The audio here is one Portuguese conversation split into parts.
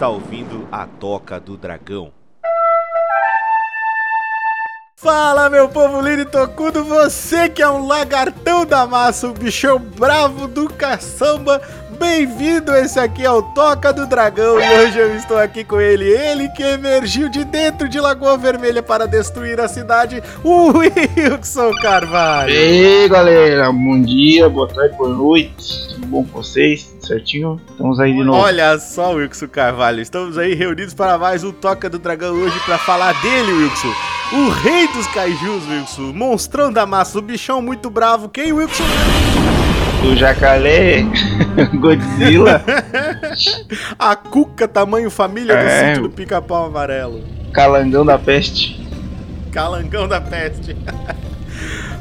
está ouvindo a Toca do Dragão. Fala, meu povo lindo e tocudo, você que é um lagartão da massa, um bichão bravo do caçamba, bem-vindo, esse aqui é o Toca do Dragão e hoje eu estou aqui com ele, ele que emergiu de dentro de Lagoa Vermelha para destruir a cidade, o Wilson Carvalho. E aí, galera, bom dia, boa tarde, boa noite, bom com vocês? Certinho? Estamos aí de novo. Olha só, Wilson Carvalho, estamos aí reunidos para mais um Toca do Dragão hoje para falar dele, Wilson. O rei dos kaijus, Wilson. Monstrão da massa, o bichão muito bravo. Quem, Wilson? O jacaré, Godzilla, A cuca tamanho família do É. sítio do pica-pau amarelo. calangão da peste. Calangão da peste.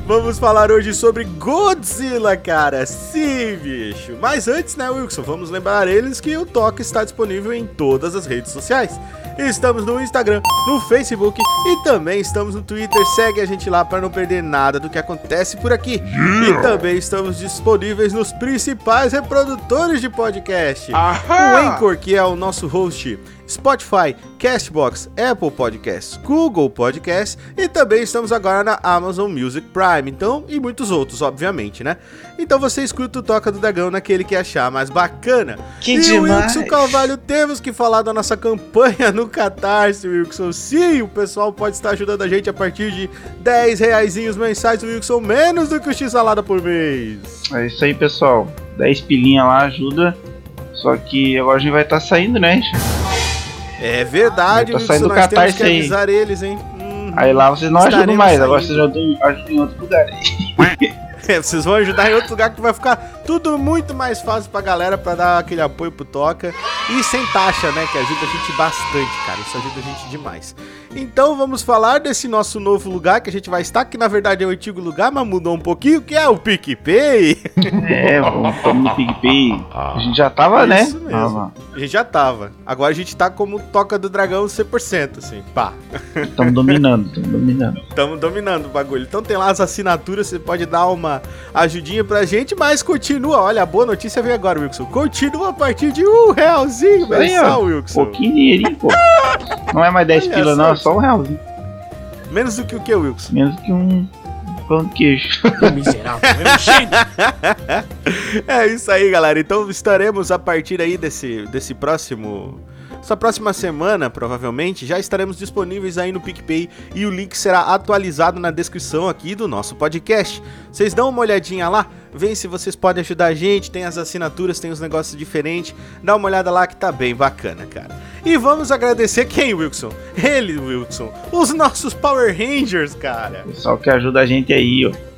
Vamos falar hoje sobre Godzilla, cara. Sim, bicho. Mas antes, né, Wilson, vamos lembrar eles que o Toca está disponível em todas as redes sociais. Estamos no Instagram, no Facebook e também estamos no Twitter. Segue a gente lá para não perder nada do que acontece por aqui. E também estamos disponíveis nos principais reprodutores de podcast. O Anchor, que é o nosso host, Spotify, Castbox, Apple Podcasts, Google Podcasts e também estamos agora na Amazon Music Prime, então, e muitos outros, obviamente, né? Então você escuta o Toca do Dragão naquele que achar mais bacana. Que e demais. Wilson Carvalho, temos que falar da nossa campanha no Catarse, Wilson. Sim, o pessoal pode estar ajudando a gente a partir de 10 reaisinhos mensais, Wilson, menos do que o X-Salada por mês. É isso aí, pessoal. 10 pilinha lá ajuda. Só que agora a gente vai estar saindo, né? É verdade, Tá Wilson, saindo nós temos que aí. avisar eles, hein? Uhum. Aí lá vocês não ajudam mais, agora vocês ajudam, ajudam em outro lugar. Vocês vão ajudar em outro lugar que vai ficar tudo muito mais fácil pra galera pra dar aquele apoio pro Toca. E sem taxa, né? Que ajuda a gente bastante, cara. Isso ajuda a gente demais. Então vamos falar desse nosso novo lugar que a gente vai estar, que na verdade é o antigo lugar, mas mudou um pouquinho, que é o PicPay. É, vamos vamos no PicPay. A gente já tava, né? Isso mesmo. Tava. A gente já tava. Agora a gente tá como Toca do Dragão 100%, assim. Pá. Estamos dominando, estamos dominando. Estamos dominando o bagulho. Então tem lá as assinaturas, você pode dar uma ajudinha pra gente, mas continua. Olha, a boa notícia veio agora, Wilson. Continua a partir de um realzinho mensal. Wilson. Pouquinho dinheirinho, pô. Não é mais 10 Olha pila, não, é só um realzinho. Menos do que o que, Wilson? Menos que um pão de queijo. Miserável, é É isso aí, galera. Então estaremos a partir aí desse, desse próximo. Essa próxima semana, provavelmente, já estaremos disponíveis aí no PicPay e o link será atualizado na descrição aqui do nosso podcast. Vocês dão uma olhadinha lá, veem se vocês podem ajudar a gente, tem as assinaturas, tem os negócios diferentes. Dá uma olhada lá que tá bem bacana, cara. E vamos agradecer quem, Wilson? Ele, Wilson. Os nossos Power Rangers, cara. Pessoal que ajuda a gente aí, ó.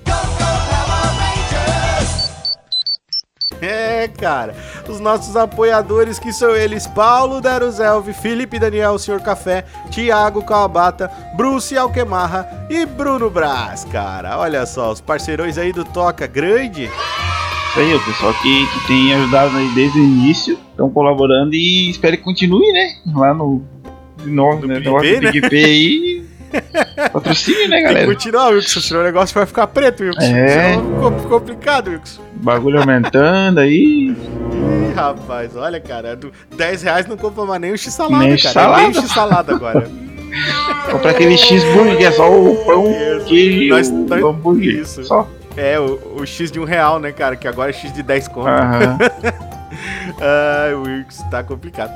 É, cara. Os nossos apoiadores que são eles: Paulo Daruzelv, Felipe Daniel, Senhor Café, Thiago Kawabata, Bruce Alquemarra e Bruno Braz, cara. Olha só, os parceirões aí do Toca Grande. Isso aí, o pessoal que, que tem ajudado aí desde o início, estão colaborando e espero que continue, né? Lá no. Novo, No né? PicPay, né? PicPay aí. Patrocínio, né, Tem que galera? continuar, Wilson, senão o negócio vai ficar preto, Wilson. É. Senão ficou complicado, Wilson. Bagulho aumentando aí. Ih, rapaz, olha, cara, do 10 reais não compra mais nem o X-salada, cara. salada. É nem o X-salada agora. Compra aquele que é só o pão, Isso. e Nós- o nós- hambúrguer. isso. Só. É, o, o X de um real, né, cara? Que agora é X de 10 conto. Aham. Ai, o Wilkes tá complicado.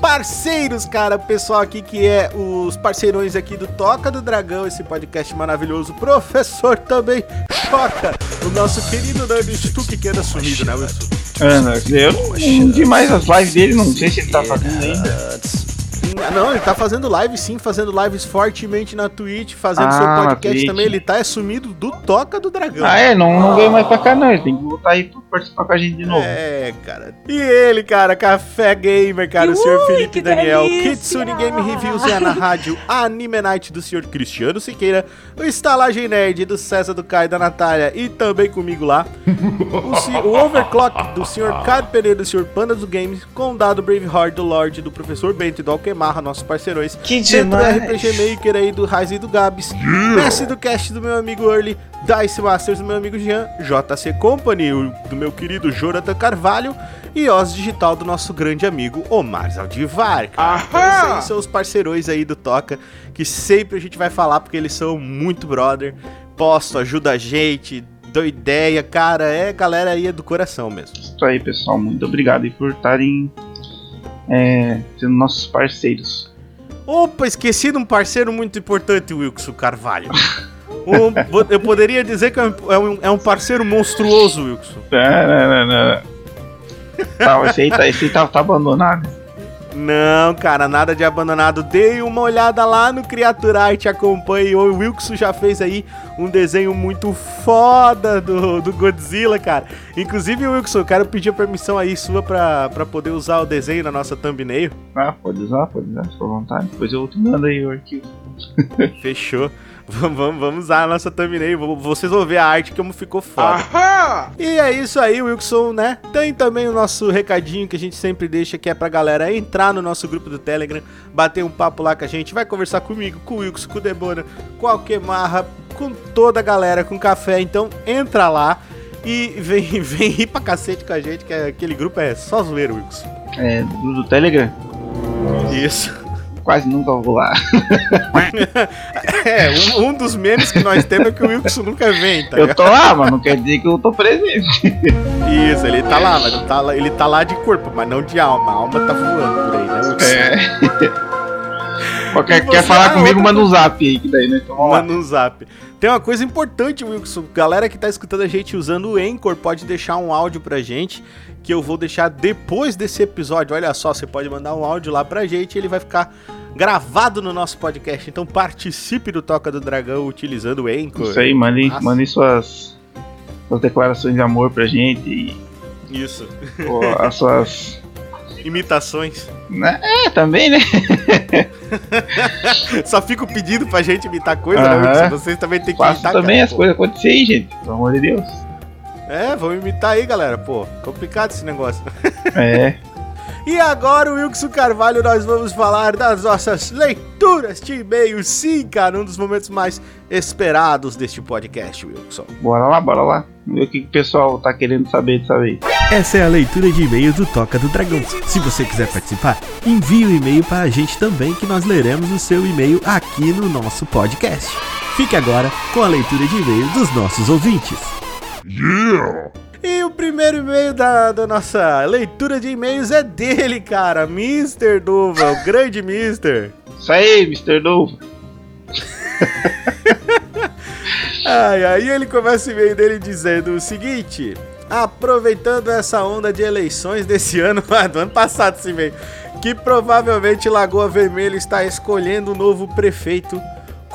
Parceiros, cara, pessoal aqui que é os parceirões aqui do Toca do Dragão, esse podcast maravilhoso. Professor também, Choca, o nosso querido Nerd Stuck que anda sumido, né, Wilson? Ana, eu não, não vi mais as lives dele, não sei se ele tá fazendo ainda. Não, ele tá fazendo live sim, fazendo lives fortemente na Twitch, fazendo Ah, seu podcast também. Ele tá é sumido do Toca do Dragão. Ah, é? Não, não veio mais pra cá, não. Ele tem que voltar aí pra participar com a gente de novo. É, cara. E ele, cara, Café Gamer, cara, o senhor Ui, Felipe que Daniel, delícia! Kitsune Game Reviews é na rádio Anime Night do senhor Cristiano Siqueira, o Estalagem Nerd do César do Caio da Natália e também comigo lá, o, o Overclock do senhor Caio Pereira do senhor Panda dos Games, Condado Braveheart do Lorde do professor Bento e do Alquemar Marra, nossos parceirões. Que Dentro do demais. RPG Maker aí do Raiz e do Gabs. Mestre do cast do meu amigo Early. Dice Masters do meu amigo Jean. JC Company do meu querido Jonathan Carvalho. E Oz Digital do nosso grande amigo Omar Zaldivar. cara. Então, esses aí são os parceirões aí do Toca. Que sempre a gente vai falar porque eles são muito brother. Posto, ajuda a gente, dou ideia. Cara, é galera aí é do coração mesmo. Isso aí, pessoal. Muito obrigado aí por estarem é, sendo nossos parceiros. Opa, esqueci de um parceiro muito importante, Wilson Carvalho. Um- eu poderia dizer que é um- é um, é parceiro monstruoso, Wilson. Não, não, não, não. Tá, esse aí, tá, esse aí tá, tá abandonado. Não, cara, nada de abandonado. Dei uma olhada lá no Criaturite, acompanhe. O Wilson já fez aí um desenho muito foda do, do Godzilla, cara. Inclusive, Wilson, eu quero pedir a permissão aí sua pra, pra poder usar o desenho na nossa thumbnail. Ah, pode usar, pode usar, se for vontade. Depois eu te mando aí o arquivo. Fechou. Vamos, vamos, vamos usar a nossa thumbnail. Vocês vão ver a arte como ficou foda. E é isso aí, Wilson, né? Tem também o nosso recadinho que a gente sempre deixa, que é pra galera entrar no nosso grupo do Telegram, bater um papo lá com a gente, vai conversar comigo, com o Wilson, com o Debona, com qualquer marra, com toda a galera, com café. Então entra lá e vem, vem rir pra cacete com a gente, que é- aquele grupo é só zoeiro, Wilson. É, do Telegram, Isso. Quase nunca vou lá. É, um, um dos memes que nós temos é que o Wilson nunca vem, tá Eu tô lá, mas não quer dizer que eu tô presente. Isso, ele tá lá, mas não tá lá, ele tá lá de corpo, mas não de alma. A alma tá voando por aí, né, Wilson? É. Quer, E quer você- falar ah, comigo, manda um zap aí, que daí, né? Então. Manda um zap. Tem uma coisa importante, Wilson. Galera que tá escutando a gente usando o Anchor pode deixar um áudio pra gente. Que eu vou deixar depois desse episódio. Olha só, você pode mandar um áudio lá pra gente e ele vai ficar gravado no nosso podcast. Então participe do Toca do Dragão utilizando o Anchor. Isso aí, mandem, mandem suas, suas declarações de amor pra gente e Isso. pô, as suas. Imitações. né? É, também, né? Só fico pedindo pra gente imitar coisa, né, Aham. Wilson? Vocês também tem que Faça imitar, também cara, as pô. coisas acontecerem, gente. Pelo amor de Deus. É, vamos imitar aí, galera. Pô, complicado esse negócio. É. E agora, Wilson Carvalho, nós vamos falar das nossas leituras de e-mails. Sim, cara, um dos momentos mais esperados deste podcast, Wilson. Bora lá, bora lá. Ver o que que o pessoal tá querendo saber dessa vez. Essa é a leitura de e-mails do Toca do Dragão. Se você quiser participar, envie o e-mail para a gente também, que nós leremos o seu e-mail aqui no nosso podcast. Fique agora com a leitura de e-mails dos nossos ouvintes. E o primeiro e-mail da, da nossa leitura de e-mails é dele, cara, Mr. Duva, o grande Mr. Isso aí, Mr. Novo. Ai, aí ele começa o e-mail dele dizendo o seguinte: aproveitando essa onda de eleições desse ano, ah, do ano passado esse e-mail, que provavelmente Lagoa Vermelha está escolhendo um novo prefeito.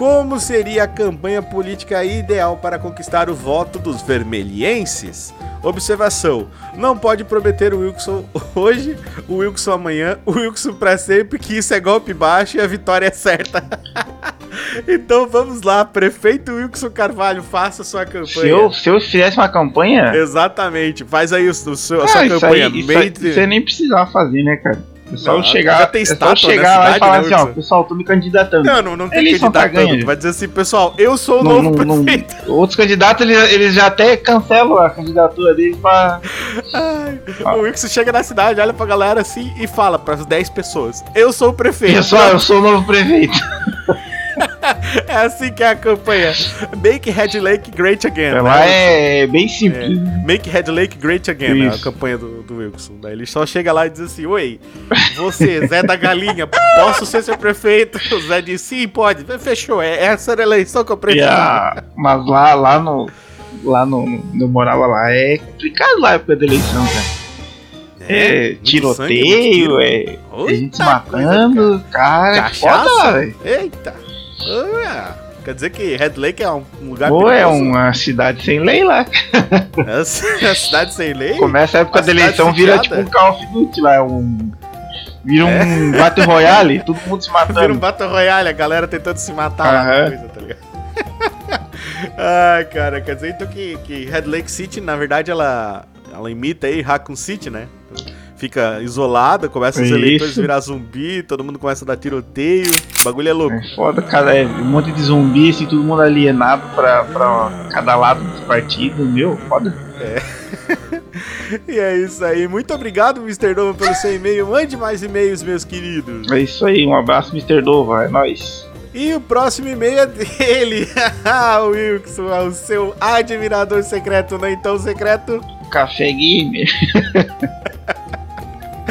Como seria a campanha política ideal para conquistar o voto dos vermelhenses? Observação: não pode prometer o Wilson hoje, o Wilson amanhã, o Wilson para sempre, que isso é golpe baixo e a vitória é certa. então vamos lá, prefeito Wilson Carvalho, faça sua campanha. Se eu, se eu fizesse uma campanha. Exatamente, faz aí o, o seu, a Ah, sua isso campanha. aí, isso made- você nem precisava fazer, né, cara? É só Não, eu chegar, já tem é só chegar lá e cidade, falar né, assim, ó, pessoal, tô me candidatando. Não, não, não tem Eleição tá candidato. ganha. Vai dizer assim, pessoal, eu sou o Não- novo não- não- prefeito. outros candidatos, eles, eles já até cancelam a candidatura deles pra. Ai, Ah. O Wilson chega na cidade, olha pra galera assim e fala pras 10 pessoas: Eu sou o prefeito. Pessoal, eu sou o novo prefeito. É assim que é a campanha. Make Red Lake Great Again. Lá né? é bem simples. Make Red Lake Great Again, né? a campanha do, do Wilson. Daí ele só chega lá e diz assim: Oi, você, Zé da Galinha, posso ser seu prefeito? O Zé diz: Sim, pode. Fechou, é essa era a eleição que eu prefiro. a- Mas lá, lá no. Lá no. no- Eu morava lá, é complicado lá a época da eleição, cara. É, sangue, tiroteio, muito tiro. é. Eita, a gente se coisa, matando, cara. é Cachaça? Foda, velho. Eita! Ah, quer dizer que Red Lake é um lugar Pô, é uma cidade sem lei lá. É a cidade sem lei? Começa a época A da eleição, vira tipo um Call of Duty lá, é um. Vira um Battle Royale, todo mundo se Vira um matando. Battle Royale, a galera tentando se matar na coisa, tá ligado? Ai, cara, quer dizer então que, que Red Lake City, na verdade, ela, ela imita aí Raccoon City, né? Fica isolada, começa os Isso. eleitores a virar zumbi, todo mundo começa a dar tiroteio. O bagulho é louco. É foda, cara, é um monte de zumbi, assim, todo mundo alienado pra, pra cada lado dos partidos, meu, foda. E é isso aí. Muito obrigado, Mr. Nova, pelo seu e-mail. Mande mais e-mails, meus queridos. É isso aí, um abraço, Mr. Dova, é nóis. E o próximo e-mail é dele, o Wilson, o seu admirador secreto, não então secreto. Café Gamer.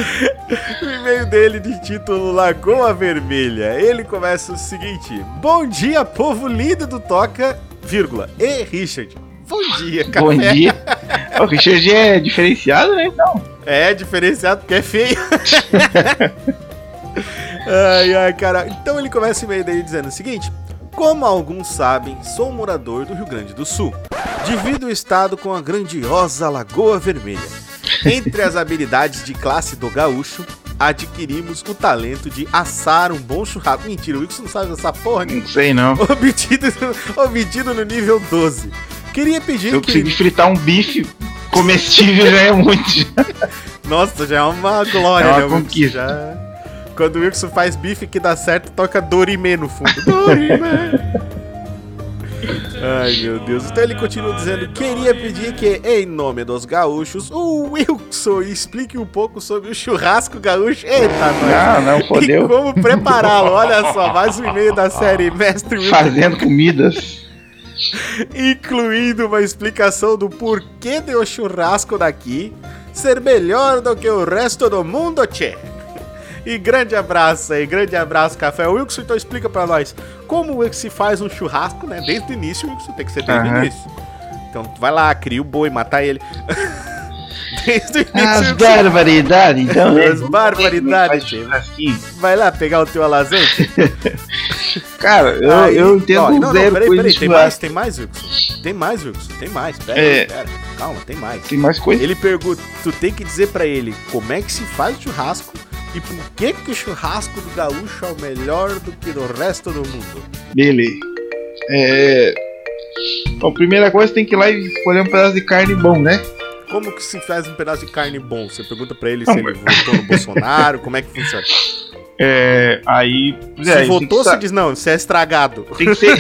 O e-mail dele de título Lagoa Vermelha. Ele começa o seguinte: Bom dia, povo lindo do Toca, vírgula, e Richard. Bom dia, café. Bom dia. O Richard é diferenciado, né? Então. É diferenciado porque é feio. ai, ai, cara. Então ele começa o e-mail dele dizendo o seguinte: Como alguns sabem, sou morador do Rio Grande do Sul. Divido o estado com a grandiosa Lagoa Vermelha. Entre as habilidades de classe do gaúcho, adquirimos o talento de assar um bom churrasco. Mentira, o Wilson não sabe essa porra nenhuma. Não sei não. Obtido, obtido no nível 12. Queria pedir Eu que. consegui fritar um bife comestível já é muito. Nossa, já é uma glória, É uma né? conquista. Já... Quando o Wilson faz bife que dá certo, toca Dorime no fundo. Dorime! Ai, meu Deus. Então ele continua dizendo: Queria pedir que, em nome dos gaúchos, o Wilson explique um pouco sobre o churrasco gaúcho. Eita, nós! Não, não, E fodeu. como prepará-lo? Olha só, mais um e-mail da série Mestre Wilson, Fazendo comidas. incluindo uma explicação do porquê de o churrasco daqui ser melhor do que o resto do mundo, tchê. E grande abraço aí, grande abraço, Café. Wilson, então explica pra nós como é que se faz um churrasco, né? Desde o início, Wilson, tem que ser desde o Aham. início. Então vai lá, cria o boi, matar ele. desde o início, As barbaridades, então, né? As barbaridades. Vai lá pegar o teu alazante. Cara, eu, Aí- eu entendo ó, não, zero não, peraí, peraí, tem mais, tem mais, Wilson. Tem mais, Wilson. Tem mais. Pera, É. pera. Calma, tem mais. Tem mais coisa? Ele pergunta, tu tem que dizer pra ele como é que se faz o churrasco e por que que o churrasco do gaúcho é o melhor do que do resto do mundo. Beleza. É. Bom, primeira coisa tem que ir lá e escolher um pedaço de carne bom, né? Como que se faz um pedaço de carne bom? Você pergunta pra ele se ele votou no Bolsonaro, como é que funciona? É. Aí. Se é, votou, você diz não, você é estragado. tem que ser.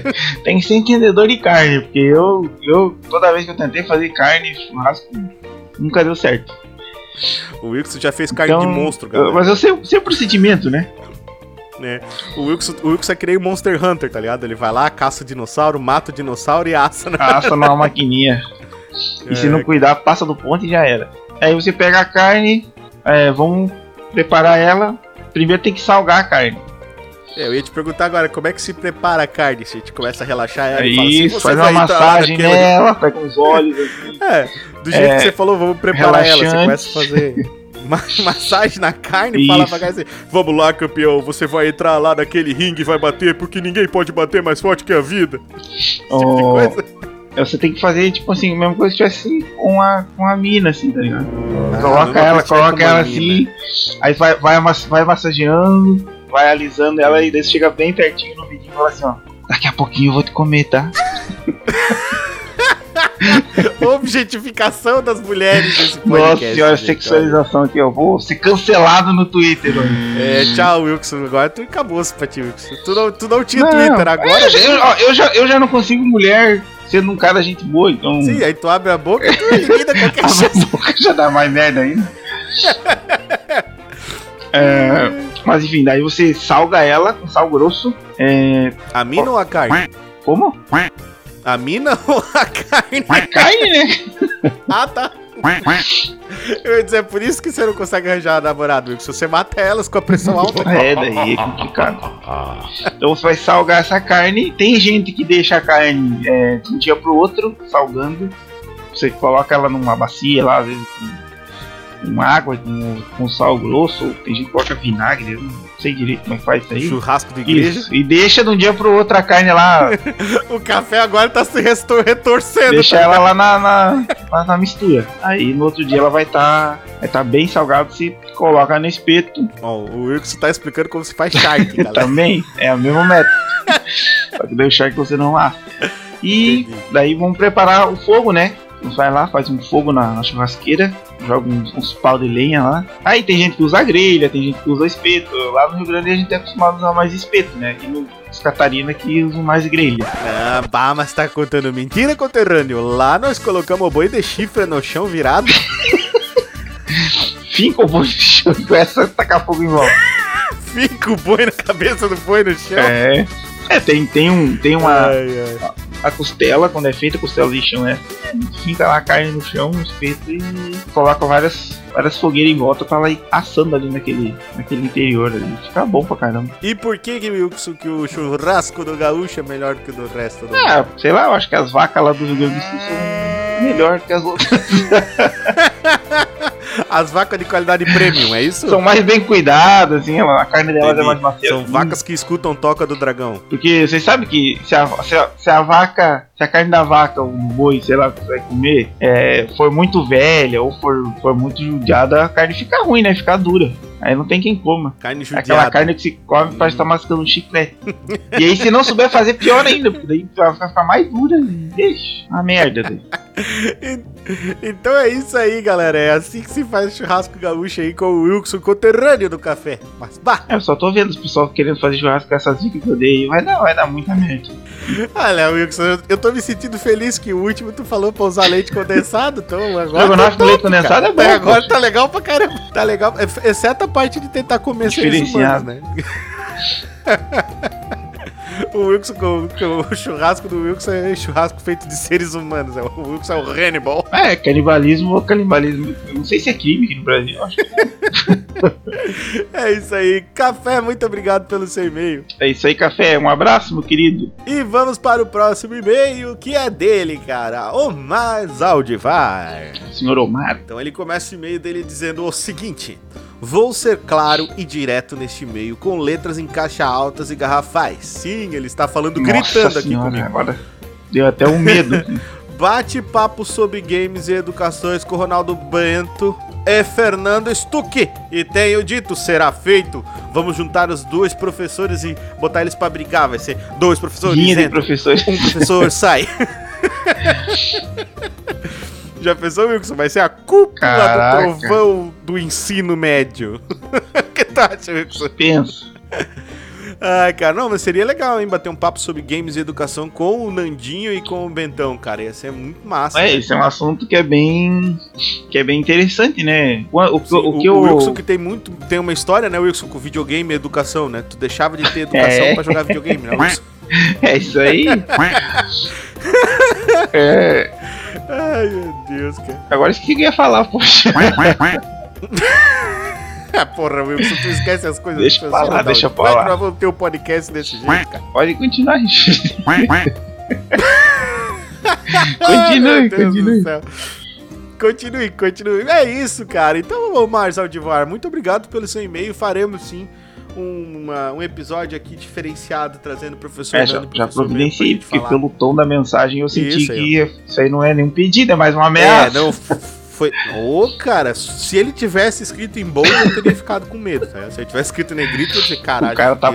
tem que ser entendedor de carne, porque eu, eu. Toda vez que eu tentei fazer carne, churrasco, nunca deu certo. O Wilson já fez carne Então, de monstro, galera. mas eu sei, sei o procedimento, né? né? O Wilson, o Wilson é que nem o Monster Hunter, tá ligado? Ele vai lá, caça o dinossauro, mata o dinossauro e assa na Assa numa maquininha. E se É. não cuidar, passa do ponto e já era. Aí você pega a carne, é, vamos preparar ela. Primeiro tem que salgar a carne. É, eu ia te perguntar agora, como é que se prepara a carne? Se a gente começa a relaxar ela e fala Aí assim, isso, você faz uma vai entrar lá massagem nela, pega os olhos assim. É, do jeito É, que você falou, vamos preparar ela. Você relaxante. começa a fazer ma- massagem na carne e fala pra cá assim: Vamos lá, campeão, você vai entrar lá naquele ringue e vai bater, porque ninguém pode bater mais forte que a vida. Esse tipo de Ó, coisa. Você tem que fazer, tipo assim, a mesma coisa se tivesse com a, com a mina, assim, tá ligado? Ah, coloca ela, que coloca ela assim, aí vai, vai, amass- vai massageando, vai alisando ela e daí você chega bem pertinho no vidinho e fala assim, ó. Daqui a pouquinho eu vou te comer, tá? Objetificação das mulheres desse podcast. Nossa senhora, gente, sexualização aqui, eu vou ser cancelado no Twitter, mano. É, tchau, Wilson. Agora tu acabou-se pra ti, Wilson. Tu não, tu não tinha Não, Twitter agora, eu, né? eu, ó, eu já, eu já não consigo mulher sendo um cara gente boa, então. Sim, aí tu abre a boca e tu elimina qualquer Abre chance. a boca já dá mais merda ainda. É, mas enfim, daí você salga ela com sal grosso. É, A mina ou a carne? como? A mina ou a carne? Carne, né? Ah, tá. Eu ia dizer, é por isso que você não consegue arranjar namorado, Wilson. Você mata elas com a pressão alta. É, daí é complicado. Então você vai salgar essa carne. Tem gente que deixa a carne é, de um dia pro outro, salgando. Você coloca ela numa bacia lá, às vezes com, com água, com, com sal grosso. Tem gente que coloca vinagre, não sei direito como é que faz isso aí. Churrasco de igreja. Isso, e deixa de um dia pro outro a carne lá, O café agora tá se restor- retorcendo. deixa ela lá na, na, na- na mistura. Aí no outro dia ela vai estar vai tá bem salgada, se coloca no espeto Ó, o Wilson tá explicando como se faz charque, galera. também, é o mesmo método. Só que deixar que você não assa. E Entendi. daí vamos preparar o fogo, né? Vai lá, faz um fogo na, na churrasqueira, joga uns, uns pau de lenha lá. Aí tem gente que usa grelha, tem gente que usa espeto. Lá no Rio Grande a gente é acostumado a usar mais espeto, né? Aqui no Catarina que usam mais grelha. Ah, bah, mas tá contando mentira, conterrâneo. Lá nós colocamos o boi de chifre no chão virado. Finca o boi no chão e começa a tacar fogo em volta. Fica o boi na cabeça do boi no chão. É. É, tem, tem, um, tem uma. Ai, ai. A costela, quando é feita, a costela de chão é. Finca lá a carne no chão, no espeto e coloca várias, várias fogueiras em volta pra ela ir assando ali naquele, naquele interior ali. Fica bom pra caramba. E por que, que, Wilson, que o churrasco do gaúcho é melhor que o do resto do Ah, sei lá, eu acho que as vacas lá do Rio Grande do Sul são melhor que as outras. As vacas de qualidade premium, é isso? são mais bem cuidadas, assim, a carne delas Entendi. é mais macia. São vacas que escutam toca do dragão. Porque vocês sabem que se a, se, a, se a vaca, se a carne da vaca, ou do boi, sei lá, que você vai comer, é, for muito velha ou for, for muito judiada, a carne fica ruim, né? Fica dura. Aí não tem quem coma. Carne É Aquela judiada. carne que se come parece estar mascando um chiclete. e aí se não souber fazer, pior ainda, porque daí vai ficar mais dura. Ixi, uma merda. Então é isso aí, galera. É assim que se faz churrasco gaúcho aí com o Wilson conterrâneo do café. Mas, bah, É, Eu só tô vendo os pessoal querendo fazer churrasco com essas dicas que eu dei. Vai dar, vai dar muita merda. olha, Wilson, eu, eu tô me sentindo feliz que o último tu falou pra usar leite condensado, então agora. Estrogonofe com leite condensado é bom, agora tá legal pra caramba. Tá legal, ex- exceto a parte de tentar comer seres humanos, né? O Wilson, com o churrasco do Wilson é churrasco feito de seres humanos. é O Wilson é o Hannibal. É, canibalismo ou canibalismo. Eu não sei se é crime aqui no Brasil. Acho É isso aí. Café, muito obrigado pelo seu e-mail. é isso aí, café. Um abraço, meu querido. E vamos para o próximo e-mail, que é dele, cara. O Mais Aldivar. Senhor Omar. Então ele começa o e-mail dele dizendo o seguinte: Vou ser claro e direto neste e-mail, com letras em caixa altas e garrafais. Sim, ele está falando gritando Nossa aqui senhora, comigo. Agora deu até um medo. Bate-papo sobre games e educações com Ronaldo Bento e Fernando Stuck. E tenho dito, será feito. Vamos juntar os dois professores e botar eles pra brigar. Vai ser dois professores entram, professores. um professor sai. Já pensou, Wilson? Vai ser a cúpula Caraca. do trovão do ensino médio. Que acha, Wilson? Pensa. Ai, cara, não, mas seria legal, hein? Bater um papo sobre games e educação com o Nandinho e com o Bentão, cara. Ia ser muito massa. É, esse é um assunto que é bem. que é bem interessante, né? O, o, Sim, o que o, eu. Wilson que tem muito. Tem uma história, né, Wilson, com videogame e educação, né? Tu deixava de ter educação É. pra jogar videogame, né, Wilson? É isso aí. é, Ai, meu Deus, cara. agora isso que eu ia falar, poxa. Ah, porra, Wilson, tu esquece as coisas. Deixa pra lá, deixa não. pra Vai lá. gravar o teu podcast desse jeito, cara. Pode continuar. Continue, meu Deus do continue. céu. Continue, continue. É isso, cara. Então, Mars Aldivar, muito obrigado pelo seu e-mail. Faremos sim um, uma- um episódio aqui diferenciado, trazendo o professor É, já, Nando, já providenciei, porque falar. pelo tom da mensagem eu senti Isso aí, que isso aí não é nenhum pedido, é mais uma É, ameaça. não, f- foi. Ô, cara, se ele tivesse escrito em bold, eu teria ficado com medo. Tá? Se ele tivesse escrito em negrito, eu ia dizer, caralho, o cara tá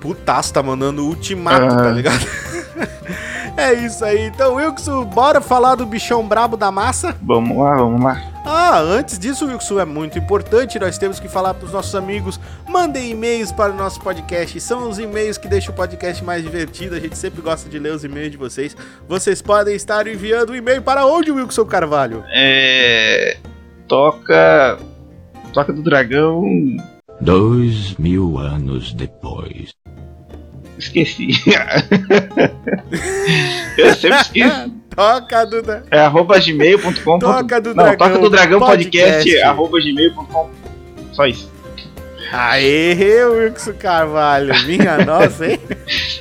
putaço, tá mandando ultimato, Ah. tá ligado? é isso aí. Então, Wilson, bora falar do bichão brabo da massa? Vamos lá, vamos lá. Ah, antes disso, Wilson, é muito importante, nós temos que falar para os nossos amigos, mandem e-mails para o nosso podcast, são os e-mails que deixam o podcast mais divertido, a gente sempre gosta de ler os e-mails de vocês. Vocês podem estar enviando um e-mail para onde, Wilson Carvalho? É. Toca. Toca do dragão. Dois mil anos depois. Esqueci. eu sempre esqueço. Toca, Duda. É arroba gmail.com. Toca do Não, Dragão toca do dragão podcast, podcast. arroba gmail.com. Só isso. Aê, Wilson Carvalho, minha nossa, hein?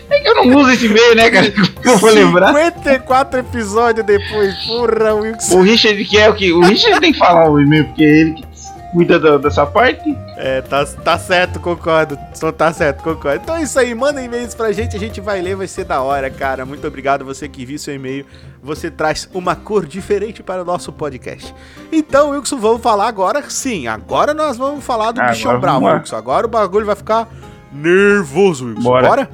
É que eu não uso esse e-mail, né, cara? Como eu vou lembrar? 54 episódios depois, porra, Wilson. O Richard que é o que? O Richard tem que falar o e-mail, porque é ele que cuida da- dessa parte. É, tá, tá certo, concordo. Só tá certo, concordo. Então é isso aí, manda e-mails pra gente, a gente vai ler, vai ser da hora, cara. Muito obrigado você que viu seu e-mail. Você traz uma cor diferente para o nosso podcast. Então, Wilson, vamos falar agora. Sim, agora nós vamos falar do Agora bichão bravo. Wilson. Agora o bagulho vai ficar nervoso, Wilson. Bora. Bora?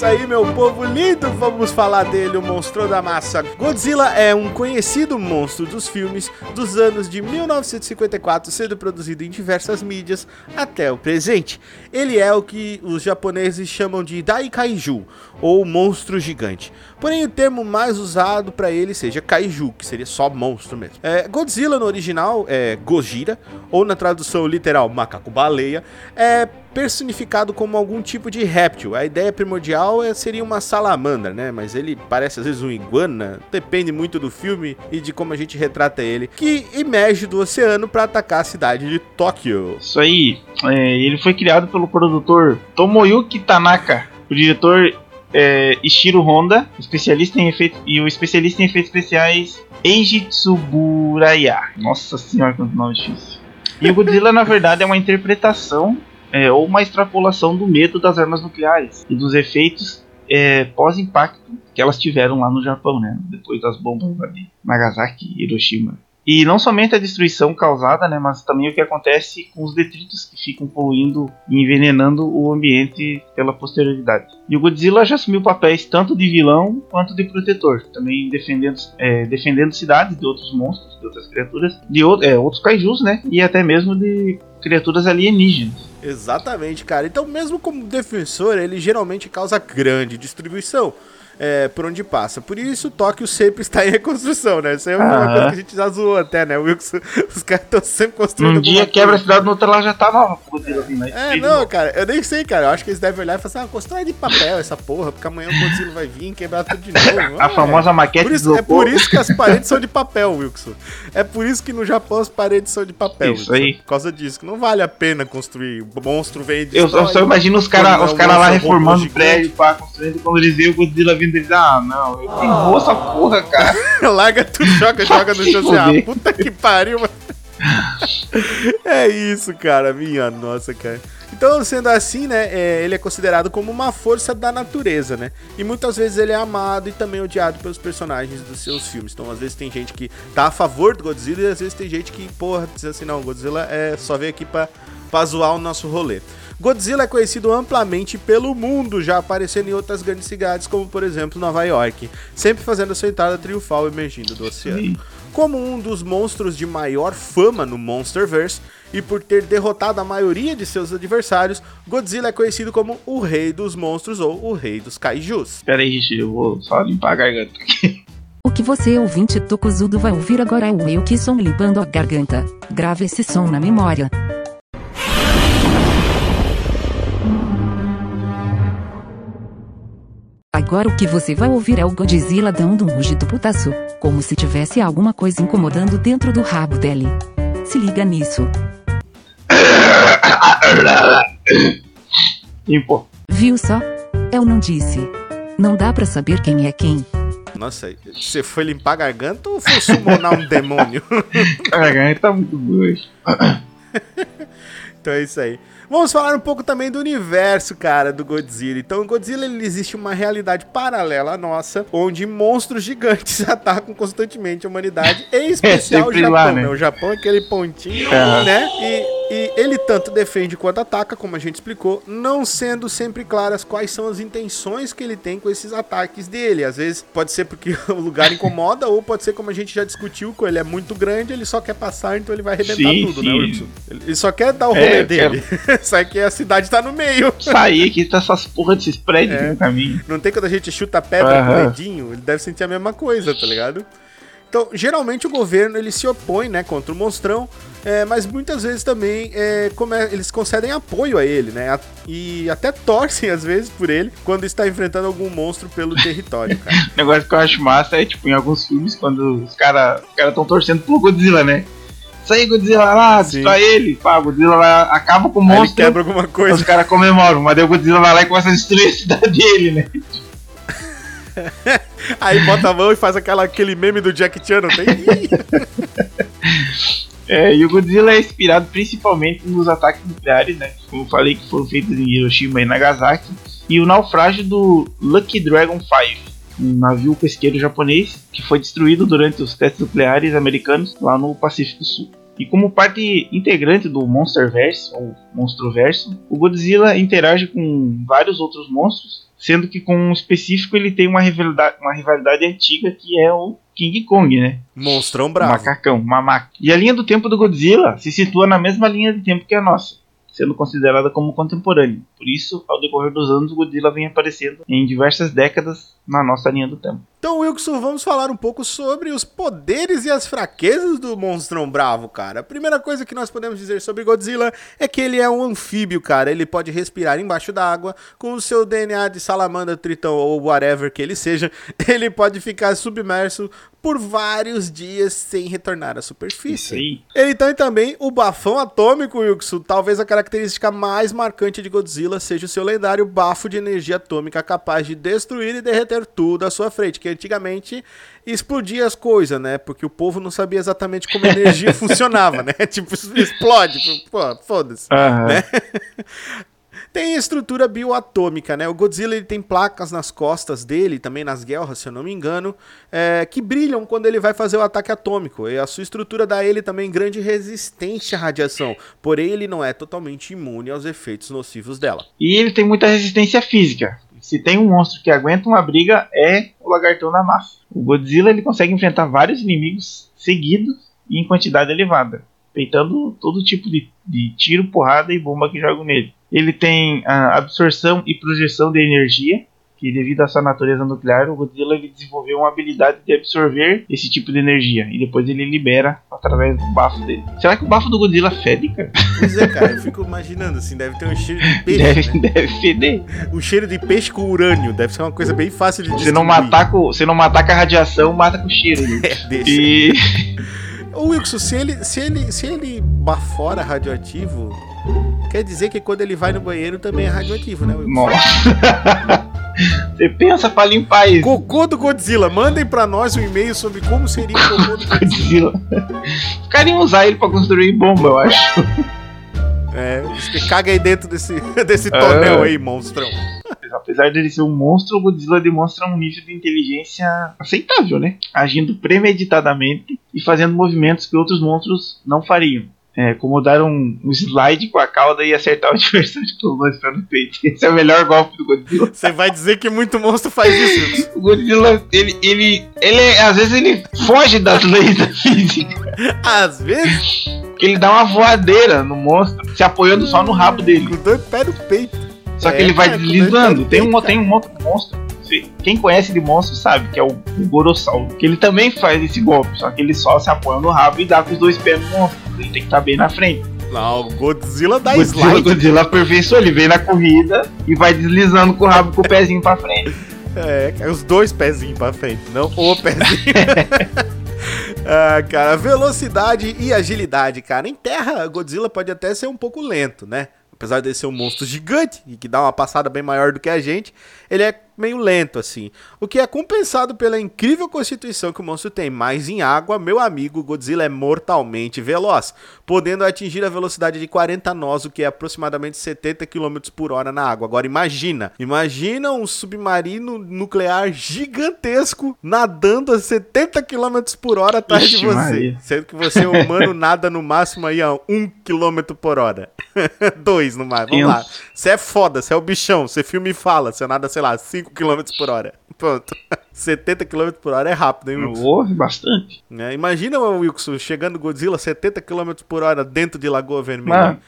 Isso aí, meu povo lindo. Vamos falar dele, o monstro da massa. Godzilla é um conhecido monstro dos filmes dos anos de 1954, sendo produzido em diversas mídias até o presente. Ele é o que os japoneses chamam de Daikaiju, ou monstro gigante. Porém, o termo mais usado para ele seja kaiju, que seria só monstro mesmo. É, Godzilla no original é Gojira, ou na tradução literal macaco-baleia, é personificado como algum tipo de réptil. A ideia primordial é, seria uma salamandra, né? Mas ele parece às vezes um iguana, depende muito do filme e de como a gente retrata ele, que emerge do oceano para atacar a cidade de Tóquio. Isso aí, é, ele foi criado pelo produtor Tomoyuki Tanaka, o diretor é, Ishiro Honda, especialista em efeitos e o especialista em efeitos especiais Eiji Tsuburaya. Nossa senhora, quanto nome difícil. E o Godzilla, na verdade, é uma interpretação é, ou uma extrapolação do medo das armas nucleares e dos efeitos é, pós-impacto que elas tiveram lá no Japão, né? Depois das bombas de Nagasaki e Hiroshima. E não somente a destruição causada, né, mas também o que acontece com os detritos que ficam poluindo e envenenando o ambiente pela posterioridade. E o Godzilla já assumiu papéis tanto de vilão quanto de protetor, também defendendo, é, defendendo cidades de outros monstros, de outras criaturas, de é, outros kaijus, né, e até mesmo de criaturas alienígenas. Exatamente, cara. Então, mesmo como defensor, ele geralmente causa grande distribuição é, por onde passa. Por isso, Tóquio sempre está em reconstrução, né? Isso é uma coisa que a gente já zoou até, né? Wilson, os caras estão sempre construindo. Num dia quebra a cidade, no outro lá já tá nova. É, não, novo. cara, eu nem sei, cara. Eu acho que eles devem olhar e falar assim: ah, constrói de papel essa porra, porque amanhã o Godzilla vai vir e quebrar tudo de novo. A Ah, famosa maquete Por isso, é por isso que as paredes são de papel, Wilson. É por isso que no Japão as paredes são de papel. Isso Wilson. aí. Por causa disso, não vale a pena construir. O monstro vem de Eu, eu só imagino os caras é um cara lá monstro reformando o prédio, pá, construindo, quando eles veem o Godzilla vindo, eles ah, não, eu derrubo essa porra, cara. Larga tudo, joga, joga no chão assim, ah, puta que pariu, mano. É isso, cara, minha nossa, cara. Então, sendo assim, né, é, ele é considerado como uma força da natureza, né? E muitas vezes ele é amado e também odiado pelos personagens dos seus filmes. Então, às vezes tem gente que tá a favor do Godzilla e às vezes tem gente que, porra, diz assim, não, Godzilla é só veio aqui pra, pra zoar o nosso rolê. Godzilla é conhecido amplamente pelo mundo, já aparecendo em outras grandes cidades, como por exemplo Nova York, sempre fazendo a sua entrada triunfal emergindo do oceano. Como um dos monstros de maior fama no Monsterverse, e por ter derrotado a maioria de seus adversários, Godzilla é conhecido como o Rei dos Monstros ou o Rei dos Kaijus. Pera aí, Richard, eu vou só limpar a garganta. O que você ouvinte tocosudo vai ouvir agora é o eu que som limpando a garganta. Grave esse som na memória. Agora o que você vai ouvir é o Godzilla dando um rugido putaço, como se tivesse alguma coisa incomodando dentro do rabo dele. Se liga nisso. Viu só? Eu não disse. Não dá pra saber quem é quem. Nossa, você foi limpar a garganta ou foi summonar um demônio? A garganta tá muito boa hoje. Então é isso aí. Vamos falar um pouco também do universo, cara, do Godzilla. Então, o Godzilla ele existe uma realidade paralela à nossa, onde monstros gigantes atacam constantemente a humanidade, em especial o sempre Japão, lá, né? né? O Japão é aquele pontinho, né? E, e ele tanto defende quanto ataca, como a gente explicou, não sendo sempre claras quais são as intenções que ele tem com esses ataques dele. Às vezes pode ser porque o lugar incomoda, ou pode ser como a gente já discutiu, que ele é muito grande, ele só quer passar, então ele vai arrebentar Sim, tudo, né, sim. Wilson? Ele só quer dar o É, rolê eu dele. Só que a cidade tá no meio. Sair aqui, tá essas porra desses prédios É. no caminho. Não tem quando a gente chuta pedra com o dedinho, ele deve sentir a mesma coisa, tá ligado? Então, geralmente o governo ele se opõe, né, contra o monstrão, é, mas muitas vezes também é, como é, eles concedem apoio a ele, né, a- e até torcem às vezes por ele quando está enfrentando algum monstro pelo território, cara. O negócio que eu acho massa é, tipo, em alguns filmes, quando os caras os cara tão torcendo pro Godzilla, né? Aí, Godzilla lá, Sim. destrói ele. Pá, Godzilla lá acaba com o Aí ele monstro. quebra alguma Os coisa. caras comemoram, mas daí o Godzilla vai lá e começa a destruir a cidade dele, né? Aí bota a mão e faz aquela, aquele meme do Jack Chan, não tem? É, e o Godzilla é inspirado principalmente nos ataques nucleares, né? Como eu falei, que foram feitos em Hiroshima e Nagasaki. E o naufrágio do Lucky Dragon 5, um navio pesqueiro japonês que foi destruído durante os testes nucleares americanos lá no Pacífico Sul. E como parte integrante do Monsterverse, ou Monstroverso, o Godzilla interage com vários outros monstros, sendo que com um específico ele tem uma rivalidade, uma rivalidade antiga que é o King Kong, né? Monstrão bravo. Macacão, mamaca. E a linha do tempo do Godzilla se situa na mesma linha de tempo que a nossa, sendo considerada como contemporânea. Por isso, ao decorrer dos anos, o Godzilla vem aparecendo em diversas décadas na nossa linha do tempo. Então, Wilson, vamos falar um pouco sobre os poderes e as fraquezas do Monstrão Bravo, cara. A primeira coisa que nós podemos dizer sobre Godzilla é que ele é um anfíbio, cara. Ele pode respirar embaixo d'água com o seu DNA de salamandra, tritão ou whatever que ele seja. Ele pode ficar submerso por vários dias sem retornar à superfície. aí. Ele tem também o bafão atômico, Wilson. Talvez a característica mais marcante de Godzilla seja o seu lendário bafo de energia atômica capaz de destruir e derreter tudo à sua frente, que antigamente explodia as coisas, né? Porque o povo não sabia exatamente como a energia funcionava, né? Tipo, explode, pô, foda-se. Aham. Né? Tem estrutura bioatômica, né? O Godzilla ele tem placas nas costas dele, também nas guerras, se eu não me engano, é, que brilham quando ele vai fazer o ataque atômico. E a sua estrutura dá a ele também grande resistência à radiação, porém ele não é totalmente imune aos efeitos nocivos dela. E ele tem muita resistência física. Se tem um monstro que aguenta uma briga, é o lagartão da massa. O Godzilla ele consegue enfrentar vários inimigos seguidos e em quantidade elevada, peitando todo tipo de, de tiro, porrada e bomba que jogam nele. Ele tem a absorção e projeção de energia, que devido à sua natureza nuclear, o Godzilla ele desenvolveu uma habilidade de absorver esse tipo de energia e depois ele libera através do bafo dele. Será que o bafo do Godzilla fede, cara? Pois é, cara, eu fico imaginando assim, deve ter um cheiro de peixe, Deve, né? deve feder. Um cheiro de peixe com urânio, deve ser uma coisa bem fácil de Se não, matar com, se não matar com a radiação, mata com o cheiro. né? É, deixa. E Ô Wilson, se ele, se ele, se ele bafora radioativo, quer dizer que quando ele vai no banheiro também é radioativo, né, Wilson? Nossa. Você pensa pra limpar isso. Cocô do Godzilla, mandem pra nós um e-mail sobre como seria o cocô do Godzilla. Godzilla. Os caras iam usar ele pra construir bomba, eu acho. É, que caga aí dentro desse, desse É. tonel aí, monstrão. Apesar dele ser um monstro, o Godzilla demonstra um nível de inteligência aceitável, né? Agindo premeditadamente e fazendo movimentos que outros monstros não fariam. É, como dar um, um slide com a cauda e acertar o adversário com dois pés no peito. Esse é o melhor golpe do Godzilla. Você vai dizer que muito monstro faz isso. O Godzilla, ele, ele, ele, às vezes ele foge das leis da física. Às vezes, ele dá uma voadeira no monstro, se apoiando só no rabo dele. com dois pés no peito. Só que É, ele vai cara, deslizando. Tem um, tem um outro monstro. Quem conhece de monstro sabe que é o, o Gorossauro. Que ele também faz esse golpe. Só que ele só se apoia no rabo e dá com os dois pés no monstro. Ele tem que estar bem na frente. Não, o Godzilla dá Godzilla, slide. Godzilla aperfeiçoou. Ele vem na corrida e vai deslizando com o rabo com o pezinho pra frente. É, os dois pezinhos pra frente, não o pezinho. ah, cara, velocidade e agilidade, cara. Em terra, Godzilla pode até ser um pouco lento, né? Apesar de ser um monstro gigante e que dá uma passada bem maior do que a gente, ele é meio lento assim. O que é compensado pela incrível constituição que o monstro tem. Mas em água, meu amigo, Godzilla é mortalmente veloz, podendo atingir a velocidade de 40 nós, o que é aproximadamente 70 km por hora na água. Agora imagina, imagina um submarino nuclear gigantesco nadando a 70 km por hora atrás de Ixi, você. Maria. Sendo que você, humano, nada no máximo aí a 1 km por hora. 2 no máximo. Vamos lá. Você é foda, você é o bichão, você filma e fala, você nada, sei lá, 5 km por hora. Pronto. 70 km por hora é rápido, hein, Wilson? Ouve bastante. Né? Imagina o Wilson chegando Godzilla 70 km por hora dentro de Lagoa Vermelha.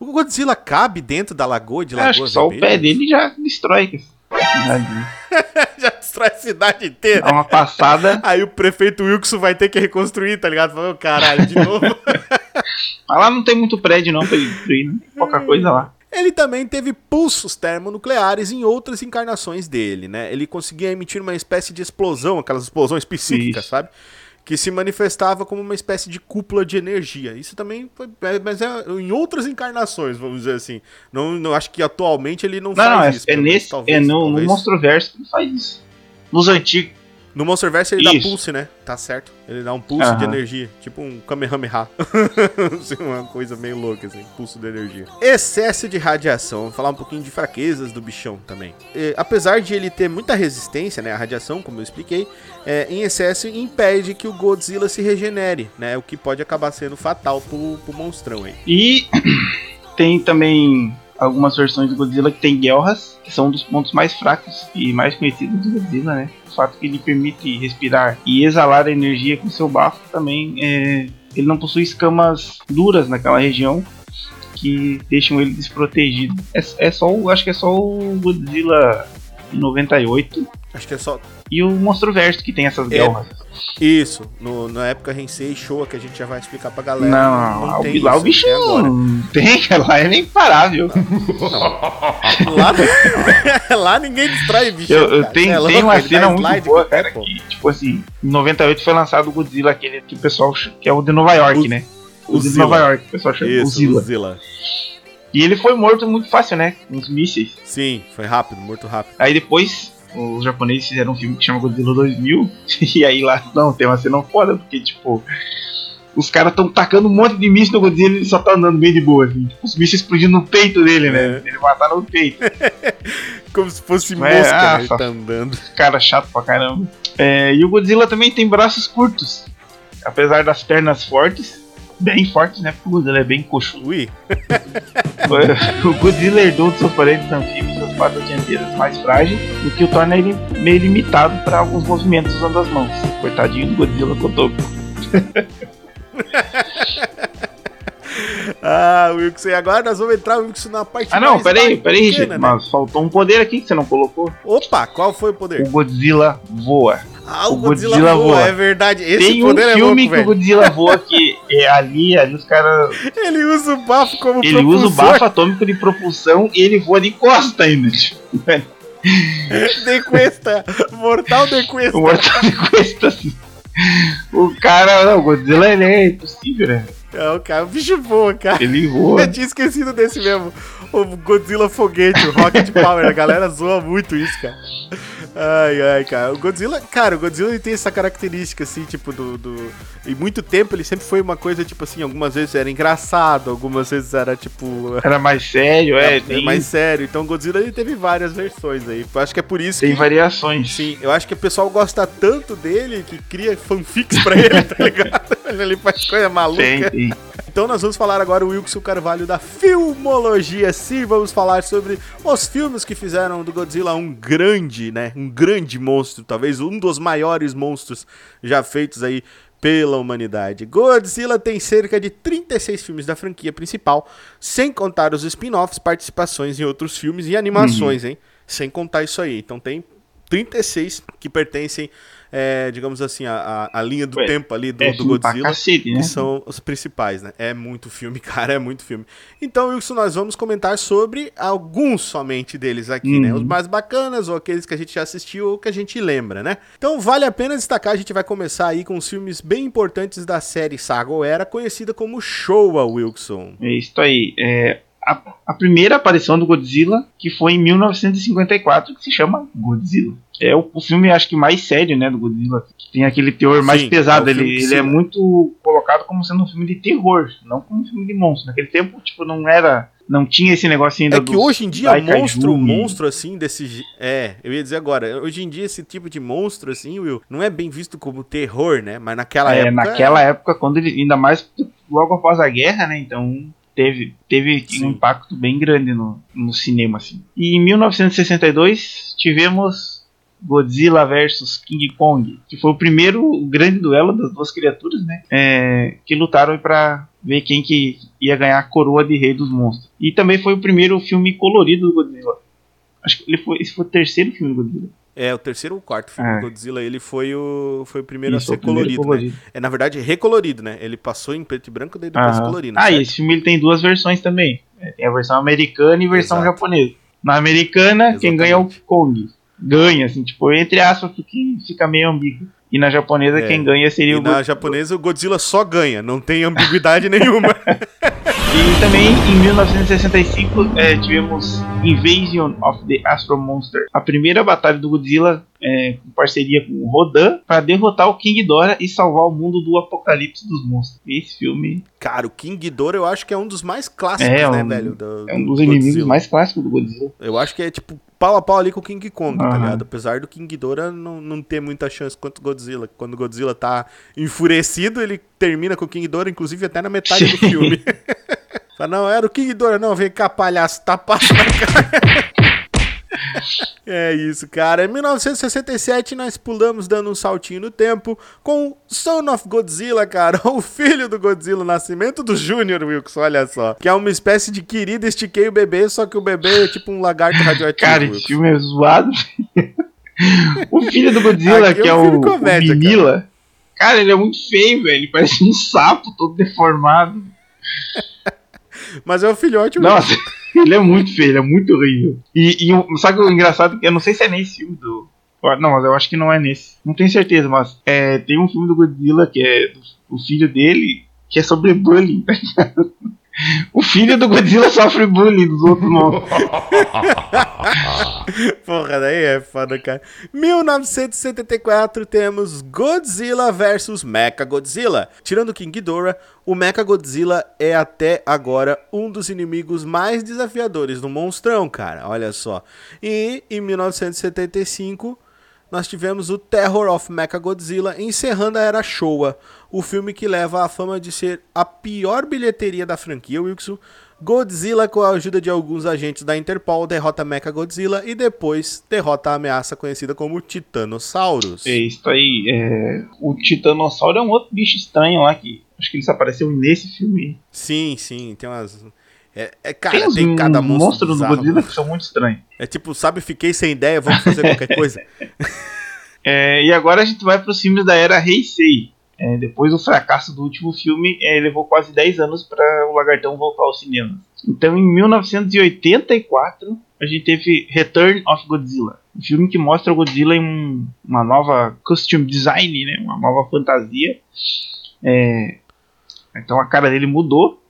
O Godzilla cabe dentro da lagoa de Eu acho Lagoa que só o Vermelha? pé dele já destrói. Dá Já destrói a cidade inteira. uma passada. Aí o prefeito Wilson vai ter que reconstruir, tá ligado? Fala, "Ô, caralho, de novo. Mas lá não tem muito prédio não pra ele destruir. Né? Pouca coisa lá. Ele também teve pulsos termonucleares em outras encarnações dele, né? Ele conseguia emitir uma espécie de explosão, aquelas explosões psíquicas, Isso. sabe? Que se manifestava como uma espécie de cúpula de energia. Isso também foi. é, Mas é em outras encarnações, vamos dizer assim. Não, não acho que atualmente ele não, Não, não, é, faz isso. é menos, nesse. talvez, é no, no talvez. Monstroverso que ele faz isso. Nos antigos. No Monsterverse ele dá Isso. pulse, né? Tá certo. Ele dá um pulse de Aham. energia. Tipo um Kamehameha. Assim, uma coisa meio louca, assim. Pulso de energia. Excesso de radiação. Vamos falar um pouquinho de fraquezas do bichão também. E, apesar de ele ter muita resistência, né? A radiação, como eu expliquei, é, em excesso impede que o Godzilla se regenere, né? O que pode acabar sendo fatal pro, pro monstrão aí. E tem também algumas versões do Godzilla que tem guerras, que são um dos pontos mais fracos e mais conhecidos do Godzilla, né? O fato que ele permite respirar e exalar a energia com seu bafo também é... Ele não possui escamas duras naquela região que deixam ele desprotegido. É, é só o, acho que é só o Godzilla 98 Acho que é só. e o Monstro-Verso que tem essas É, guerras. Isso. No, na época Hensei Showa, que a gente já vai explicar pra galera. Não, lá, tem o, lá o bicho tem agora. não tem, lá é imparável. Lá, lá ninguém destrói bicho. Eu, eu tenho, é tem uma cena muito slide boa, cara, pô. que, tipo assim, em 98 foi lançado o Godzilla, aquele que o pessoal, que é o de Nova York, O- né? o de. Nova York, o pessoal chama Isso, Godzilla. Godzilla. E ele foi morto muito fácil, né? Os mísseis. Sim, foi rápido, morto rápido. Aí depois, os japoneses fizeram um filme que chama Godzilla 2000, e aí lá, não, tem uma cena foda, porque, tipo, os caras tão tacando um monte de míssil no Godzilla e ele só tá andando bem de boa, assim. Tipo, os mísseis explodindo no peito dele, né? É. Ele matar no peito. Como se fosse É, mosca, ah? Ele tá andando. cara chato pra caramba. É, e o Godzilla também tem braços curtos. Apesar das pernas fortes, bem fortes, né? Porque o Godzilla é bem coxudo. Ui, o Godzilla herdou de seus parentes anfíbios as patas dianteiras mais frágeis, o que o torna ele meio limitado para alguns movimentos usando as mãos. Coitadinho do Godzilla Kotoku. Ah, Wilson, e agora nós vamos entrar, Wilson, na parte Ah não, peraí, peraí, Richard, né? mas faltou um poder aqui que você não colocou. Opa, qual foi o poder? O Godzilla voa. Ah, o, o Godzilla, Godzilla voa, voa. é verdade. Esse Tem um é filme louco, que o. Godzilla voa que é ali, ali os caras Ele usa o bafo como Ele usa o propulsor. bafo atômico de propulsão e ele voa de costa ainda. tipo, de cuesta. Mortal de cuesta. O mortal de costa assim. O cara, não, o Godzilla ele é impossível, né? É, o cara, o bicho voa, cara. Ele voa. Eu tinha esquecido desse mesmo. O Godzilla Foguete, o Rocket Power. A galera zoa muito isso, cara. Ai, ai, cara. O Godzilla, cara, o Godzilla ele tem essa característica, assim, tipo, do, do. Em muito tempo ele sempre foi uma coisa, tipo assim, algumas vezes era engraçado, algumas vezes era, tipo. Era mais sério, é. é, Tem, mais sério. Então o Godzilla ele teve várias versões aí. Eu acho que é por isso tem que. variações. Sim, eu acho que o pessoal gosta tanto dele que cria fanfics pra ele, tá ligado? ele faz coisa maluca. Tem, tem. Então nós vamos falar agora o Wilson Carvalho da filmologia. Sim, vamos falar sobre os filmes que fizeram do Godzilla um grande, né? Um grande monstro, talvez um dos maiores monstros já feitos aí pela humanidade. Godzilla tem cerca de 36 filmes da franquia principal, sem contar os spin-offs, participações em outros filmes e animações, hein? Sem contar isso aí. Então tem 36 que pertencem, é, digamos assim, à- à linha do Ué, tempo ali do, É do Godzilla cacete, né? que são os principais, né? É muito filme, cara, é muito filme. Então, Wilson, nós vamos comentar sobre alguns somente deles aqui, né? Uhum. Os mais bacanas, ou aqueles que a gente já assistiu ou que a gente lembra, né? Então, vale a pena destacar, a gente vai começar aí com os filmes bem importantes da série Saga ou Era, conhecida como Showa, Wilson. É isso aí. É, a, a primeira aparição do Godzilla, que foi em 1954, que se chama Godzilla. É o, o filme, acho que mais sério, né, do Godzilla. Que tem aquele teor mais Sim, pesado. é ele ele é muito colocado como sendo um filme de terror, não como um filme de monstro. Naquele tempo, tipo, não era. Não tinha esse negócio ainda É que dos hoje em dia, monstro, e- monstro assim, desse. É, eu ia dizer agora, hoje em dia esse tipo de monstro, assim, Will, não é bem visto como terror, né? Mas naquela É, época. naquela época, quando ele. Ainda mais logo após a guerra, né? Então teve, teve Sim. um impacto bem grande no, no cinema, assim. E em 1962 tivemos Godzilla vs King Kong, que foi o primeiro grande duelo das duas criaturas, né? é, que lutaram para ver quem que ia ganhar a coroa de rei dos monstros. E também foi o primeiro filme colorido do Godzilla. Acho que ele foi, esse foi o terceiro filme do Godzilla. É, o terceiro ou quarto filme É. do Godzilla, ele foi o, foi o primeiro Isso, a ser primeiro colorido, colorido. né? É, na verdade, recolorido, né? Ele passou em preto e branco, daí depois Aham. colorindo. Ah, certo? e esse filme ele tem duas versões também. É, Tem a versão americana e versão Exato. japonesa. Na americana, quem ganha é o Exatamente. Kong. Ganha, assim, tipo, entre aspas, porque fica meio ambíguo. E na japonesa, É. quem ganha seria E o na Godzilla. japonesa, o Godzilla só ganha, não tem ambiguidade nenhuma. E também em 1965 eh, tivemos Invasion of the Astro Monster, a primeira batalha do Godzilla é, com parceria com o Rodan para derrotar o King Ghidorah e salvar o mundo do apocalipse dos monstros. Esse filme Cara, o King Ghidorah eu acho que é um dos mais clássicos, É, né, um- velho? do- é um do dos inimigos Godzilla. mais clássicos do Godzilla. Eu acho que é tipo pau a pau ali com o King Kong, tá Aham. ligado? Apesar do King Ghidorah não, não ter muita chance quanto o Godzilla. Quando o Godzilla tá enfurecido, ele termina com o King Ghidorah, inclusive até na metade do Sim. filme. Fala, não, era o King Ghidorah, não, vem cá, palhaço, tá passando na cara. É isso, cara. Em 1967 nós pulamos dando um saltinho no tempo com Son of Godzilla, cara. O filho do Godzilla, o nascimento do Júnior Wilkes, olha só. Que é uma espécie de querida estiquei o bebê, só que o bebê é tipo um lagarto radioativo. Cara, esse filme é zoado. o filho do Godzilla, Aqui é que é um o, filme comédia, o Minila, cara. ele é muito feio, velho. Ele parece um sapo todo deformado. Mas é o filhote. Nossa, ele é muito feio, ele é muito horrível. E, e sabe o engraçado? Eu não sei se é nesse filme do. Não, mas eu acho que não é nesse. Não tenho certeza, mas é, tem um filme do Godzilla que é do, o filho dele, que é sobre bullying. tá ligado? O filho do Godzilla sofre bullying dos outros monstros. Porra, daí é foda, cara. 1974 temos Godzilla vs Mechagodzilla. Tirando King Ghidorah, o Mechagodzilla é até agora um dos inimigos mais desafiadores do monstrão, cara. Olha só. E em 1975 nós tivemos o Terror of Mechagodzilla encerrando a era Showa, o filme que leva a fama de ser a pior bilheteria da franquia, Wilson. Godzilla, com a ajuda de alguns agentes da Interpol, derrota Mechagodzilla e depois derrota a ameaça conhecida como Titanosaurus. É isso aí. é, o Titanossauro é um outro bicho estranho lá que acho que ele só apareceu nesse filme. Sim, sim, tem umas. É, é, cara, tem tem, cada monstro. monstros do. Godzilla que são muito estranhos. É tipo, sabe, fiquei sem ideia, vamos fazer qualquer coisa. É, e agora a gente vai para os filmes da era Heisei. É, depois do fracasso do último filme, é, levou quase 10 anos para o Lagartão voltar ao cinema. Então, em 1984, a gente teve Return of Godzilla. Um filme que mostra o Godzilla em um- uma nova costume design, né, uma nova fantasia. É, então a cara dele mudou.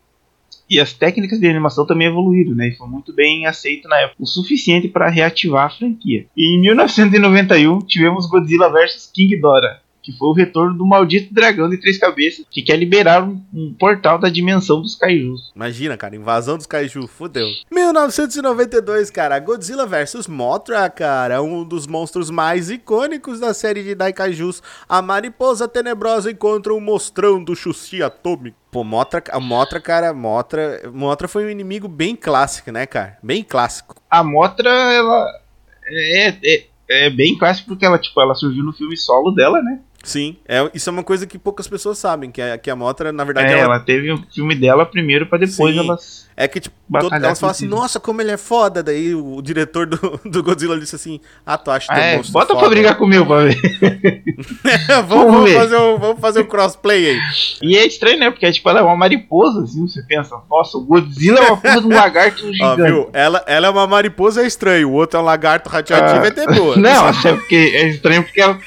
E as técnicas de animação também evoluíram, né? E foi muito bem aceito na época, o suficiente para reativar a franquia. E em 1991 tivemos Godzilla vs King Ghidorah, que foi o retorno do maldito dragão de três cabeças, que quer liberar um, um portal da dimensão dos kaijus. Imagina, cara, invasão dos kaiju, fudeu. 1992, cara, Godzilla vs Mothra, cara, um dos monstros mais icônicos da série de Daikaijus. A mariposa tenebrosa encontra o mostrão do Xuxi atômico. Pô, Mothra, a Mothra, cara, Mothra, Mothra foi um inimigo bem clássico, né, cara? Bem clássico. A Mothra, ela é, é, é bem clássica porque ela, tipo, ela surgiu no filme solo dela, né? Sim, é, isso é uma coisa que poucas pessoas sabem, que a, que a Mothra, na verdade, É, ela, ela teve um filme dela primeiro pra depois Sim. elas. é que, tipo, todo, elas falam assim, nossa, como ele é foda. Daí o, diretor do, do Godzilla disse assim, ah, tu acha Ah, teu é, bota pra foda? brigar comigo pra ver. vamos, Vamos vamos fazer um, vamos fazer um crossplay aí. E é estranho, né? Porque é, tipo, ela é uma mariposa, assim, você pensa, nossa, o Godzilla é uma porra de um lagarto Ó, gigante. viu? Ela, ela é uma mariposa, é estranho. O outro é um lagarto radioativo, Ah, é ter boa. Não, até porque é estranho porque ela-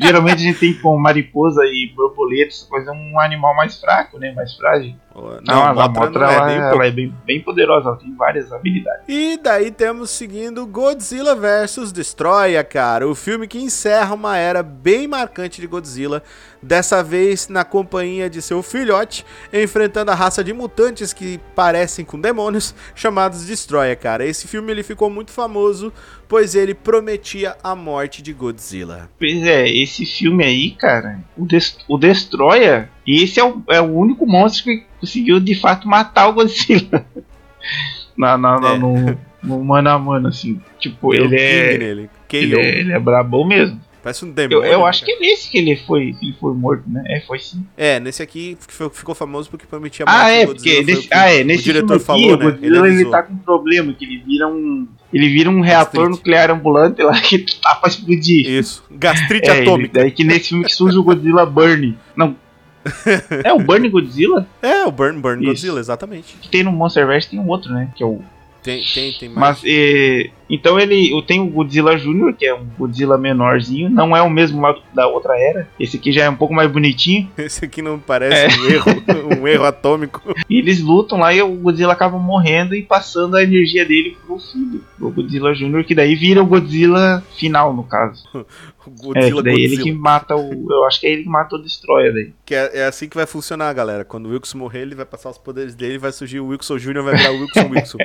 geralmente a gente tem com mariposa e borboleta, essa coisa, um animal mais fraco, né? Mais frágil. Não, a a Mothra não é, ela, um ela é bem, bem poderosa, ela tem várias habilidades. E daí temos seguindo Godzilla vs Destroya, cara. O filme que encerra uma era bem marcante de Godzilla. Dessa vez na companhia de seu filhote, enfrentando a raça de mutantes que parecem com demônios, chamados Destroya, cara. Esse filme ele ficou muito famoso, pois ele prometia a morte de Godzilla. Pois é, esse filme aí, cara, o, Des o Destroyer, esse é o, é o único monstro que conseguiu de fato matar o Godzilla. na, na, na- É. no, no mano a mano, assim. Tipo, Deu ele é, ele é. Ele é brabão mesmo. Parece um Eu, demônio. eu né, acho cara? que é nesse que ele foi, que ele foi morto, né? É, foi sim. É, nesse aqui ficou, famoso porque prometia a morte Ah, é, porque nesse, o ah, é, o nesse diretor filme aqui, falou, o né? Godzilla ele, avisou. tá com um problema, que ele vira um. Ele vira um reator Gastrite. nuclear ambulante lá que tá pra explodir. Isso, gastrite É, ele, atômica. daí que nesse filme que surge o Godzilla Burn. Não. É o Burn Godzilla? É, o Burn Burn Isso. Godzilla, exatamente. Que tem no Monsterverse tem um outro, né? Que é o Tem, tem, tem mais. Mas, é, então ele eu tenho o Godzilla Jr., que é um Godzilla menorzinho, não é o mesmo lá da outra era. Esse aqui já é um pouco mais bonitinho. Esse aqui não parece É. um erro, um erro atômico. E eles lutam lá e o Godzilla acaba morrendo e passando a energia dele pro filho, o Godzilla Jr., que daí vira o Godzilla final, no caso. O é, Godzilla, que daí ele Godzilla. que mata o. Eu acho que é ele que mata o Destroyer daí. Que é, é assim que vai funcionar, galera. Quando o Wilson morrer, ele vai passar os poderes dele, vai surgir o Wilson Jr., vai virar o Wilson Wilson.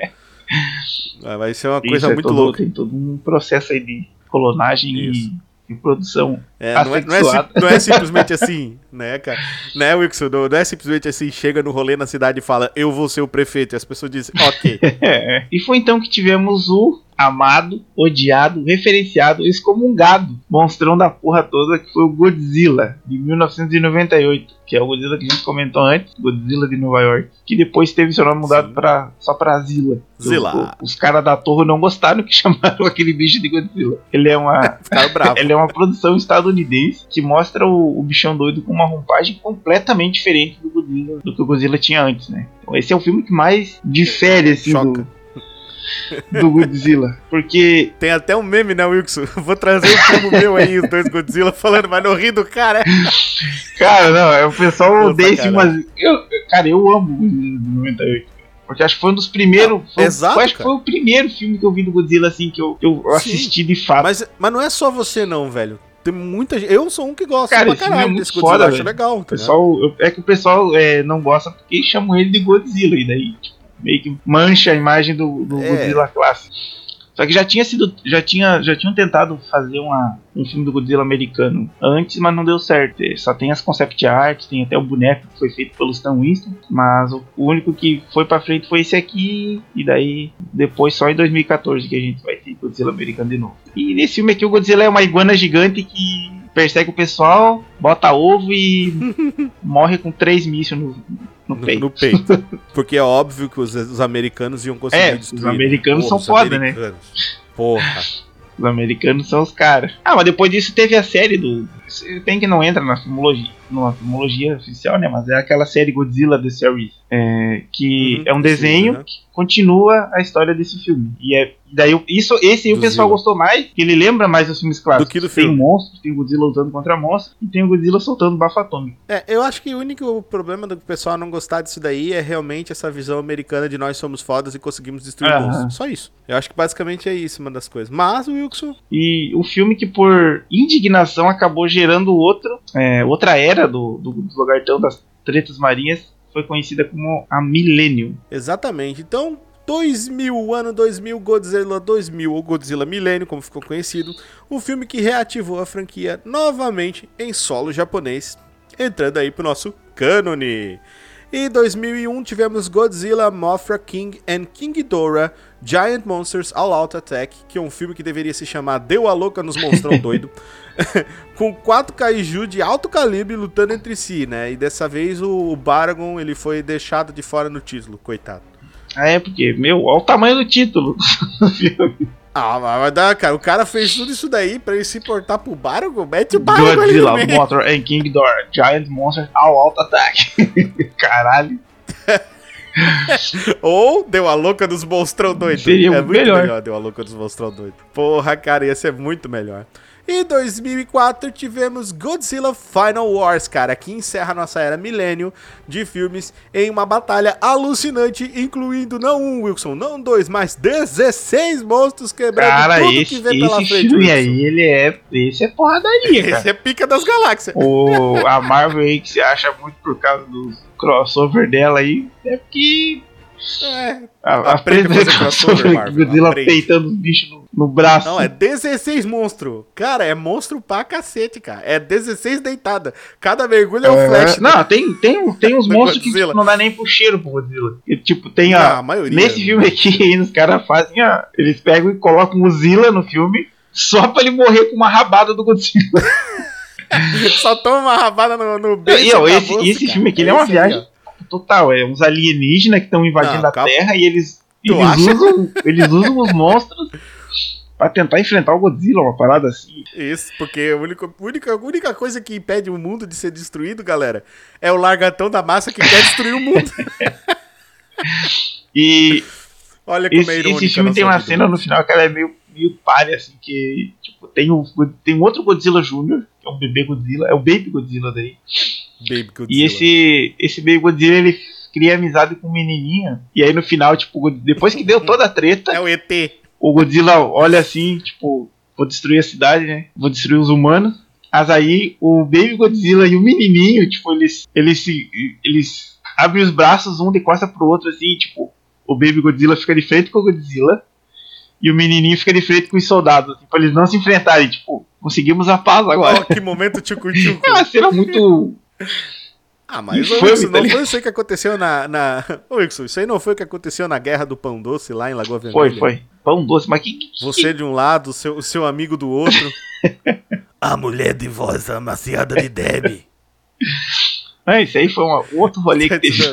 Vai- ser uma Isso coisa é muito todo- louca. Tem todo um processo aí de clonagem Isso. e, e produção. É, não, é, não, é, não é simplesmente assim, né, cara? Né, Wilson? Não, não é simplesmente assim, chega no rolê na cidade e fala, eu vou ser o prefeito. E as pessoas dizem, ok. É. E foi então que tivemos o amado, odiado, referenciado, excomungado monstrão da porra toda que foi o Godzilla de 1998, que é o Godzilla que a gente comentou antes, Godzilla de Nova York, que depois teve seu nome mudado pra, só pra Zilla. Zilla. O- os caras da torre não gostaram que chamaram aquele bicho de Godzilla. Ele é uma ele é uma produção estadunidense que mostra o, o bichão doido com uma roupagem completamente diferente do Godzilla, do que o Godzilla tinha antes, né? Então esse é o filme que mais difere assim Choca. do, do Godzilla, porque Tem até um meme, né, Wilson? Vou trazer um primo meu aí, os dois Godzilla, falando, mas não ri do cara. cara, não, é o pessoal odeia esse filme, mas eu, cara, eu amo o Godzilla de 98. Porque acho que foi um dos primeiros. foi- exato, eu acho que foi o primeiro filme que eu vi do Godzilla assim que eu, eu Sim. assisti de fato. Mas, mas não é só você não, velho. Tem muita gente. Eu sou um que gosta Cara, pra esse filme é caralho muito desse Godzilla, foda, acho legal, O tá pessoal, eu- é que o pessoal é, não gosta porque chamam ele de Godzilla, e daí tipo, meio que mancha a imagem do, do É. Godzilla clássico. Só que já tinha sido. Já, tinha, já tinham tentado fazer uma, um filme do Godzilla americano antes, mas não deu certo. Só tem as concept art, tem até o boneco que foi feito pelo Stan Winston. Mas o, único que foi pra frente foi esse aqui. E daí, depois só em 2014 que a gente vai ter Godzilla americano de novo. E nesse filme aqui, o Godzilla é uma iguana gigante que persegue o pessoal, bota ovo e morre com três mísseis no, no No, peito. no peito. Porque é óbvio que os, os americanos iam conseguir É, destruir. os americanos né? são os foda, né? americanos. Porra. Os americanos são os caras. Ah, mas depois disso teve a série do. Tem que não entra na filmologia, numa filmologia oficial, né? Mas é aquela série Godzilla The Series. é, que Uhum, é um sim, desenho uhum. que continua a história desse filme. E é, daí isso, esse aí o Do pessoal Zilla. gostou mais, que ele lembra mais dos filmes clássicos. Do que do Tem filme. monstros, tem o Godzilla lutando contra monstros e tem o Godzilla soltando bafo atômico. É, eu acho que o único problema do pessoal não gostar disso daí é realmente essa visão americana de nós somos fodas e conseguimos destruir Aham. monstros. Só isso. Eu acho que basicamente é isso uma das coisas. Mas o Wilson. E o filme que por indignação acabou gerando outro, é, outra era do, do, do lagartão das tretas marinhas foi conhecida como a Millennium. Exatamente. Então, 2000, o ano 2000, Godzilla 2000, ou Godzilla Milênio, como ficou conhecido, um filme que reativou a franquia novamente em solo japonês, entrando aí pro nosso cânone. Em 2001 tivemos Godzilla, Mothra King and King Ghidorah, Giant Monsters All Out Attack, que é um filme que deveria se chamar Deu a Louca nos Monstrão Doido, com quatro kaiju de alto calibre lutando entre si, né? E dessa vez o o Baragon ele foi deixado de fora no título, coitado. Ah, é, porque, meu, olha o tamanho do título do filme. Ah, mas vai dar, cara. O cara fez tudo isso daí pra ele se importar pro Baragon. Mete o Baragon ali Godzilla, também. Mothra and King Ghidorah, Giant Monsters All Out Attack. Caralho. Ou deu a louca dos monstrão doido. Seria é muito muito melhor. melhor. deu a louca dos monstrão doido. Porra, cara, ia ser muito melhor. Em 2004 tivemos Godzilla Final Wars, cara, que encerra nossa era milênio de filmes em uma batalha alucinante, incluindo não um, Wilson, não dois, mas 16 monstros quebrando Cara, tudo que esse, vem pela esse frente. filme Wilson. aí, ele é. Esse é porradaria, cara. Esse é pica das galáxias. o, a Marvel aí que se acha muito por causa do crossover dela aí, é porque É, a, a Marvel, Godzilla peitando os bichos no, no braço. Não, é 16 monstro. Cara, é monstro pra cacete, cara. É 16 deitada. Cada mergulho é um É, flash. Não, tem, tem, tem uns Do monstros que Godzilla. não dá nem pro cheiro pro Godzilla. E, tipo, tem a. a maioria. Nesse filme aqui, os caras fazem a. Eles pegam e colocam o Zilla no filme só pra ele morrer com uma rabada do Godzilla. Só toma uma rabada no, no beijo. E, ó, esse- esse filme aqui, é uma Esse viagem. aí, Total, é uns alienígenas que estão invadindo Não, a. Terra e eles. Eles usam, eles usam os monstros pra tentar enfrentar o Godzilla, uma parada assim. Isso, porque a única, única, única coisa que impede o mundo de ser destruído, galera, é o largatão da massa que quer destruir o mundo. E Olha como é Esse, irônica esse filme tem uma cena no final que ela é meio, meio palha, assim, que tipo, tem, um, tem um outro Godzilla Jr., que é um bebê Godzilla, é o Baby Godzilla daí. Baby Godzilla. E esse, esse Baby Godzilla, ele cria amizade com um menininho. E aí no final, tipo, depois que deu toda a treta, É o ET. o Godzilla olha assim, tipo, vou destruir a cidade, né? Vou destruir os humanos. Mas aí o Baby Godzilla e o menininho, tipo, eles, eles se. Eles abrem os braços um de costa pro outro, assim, tipo, o Baby Godzilla fica de frente com o Godzilla. E o menininho fica de frente com os soldados, assim, pra eles não se enfrentarem. Tipo, conseguimos a paz agora. Ó, que momento tchucu-tchucu. É uma cena muito. Ah, mas Infame, Wilson, não foi isso aí que aconteceu na. na... Ô, Wilson, isso aí não foi o que aconteceu na Guerra do Pão Doce lá em Lagoa Vermelha? Foi, foi. Pão doce, mas que. que- Você de um lado, o seu, seu amigo do outro. A mulher de voz amaciada de Debbie. Ah, isso aí foi uma, outro rolê que teve.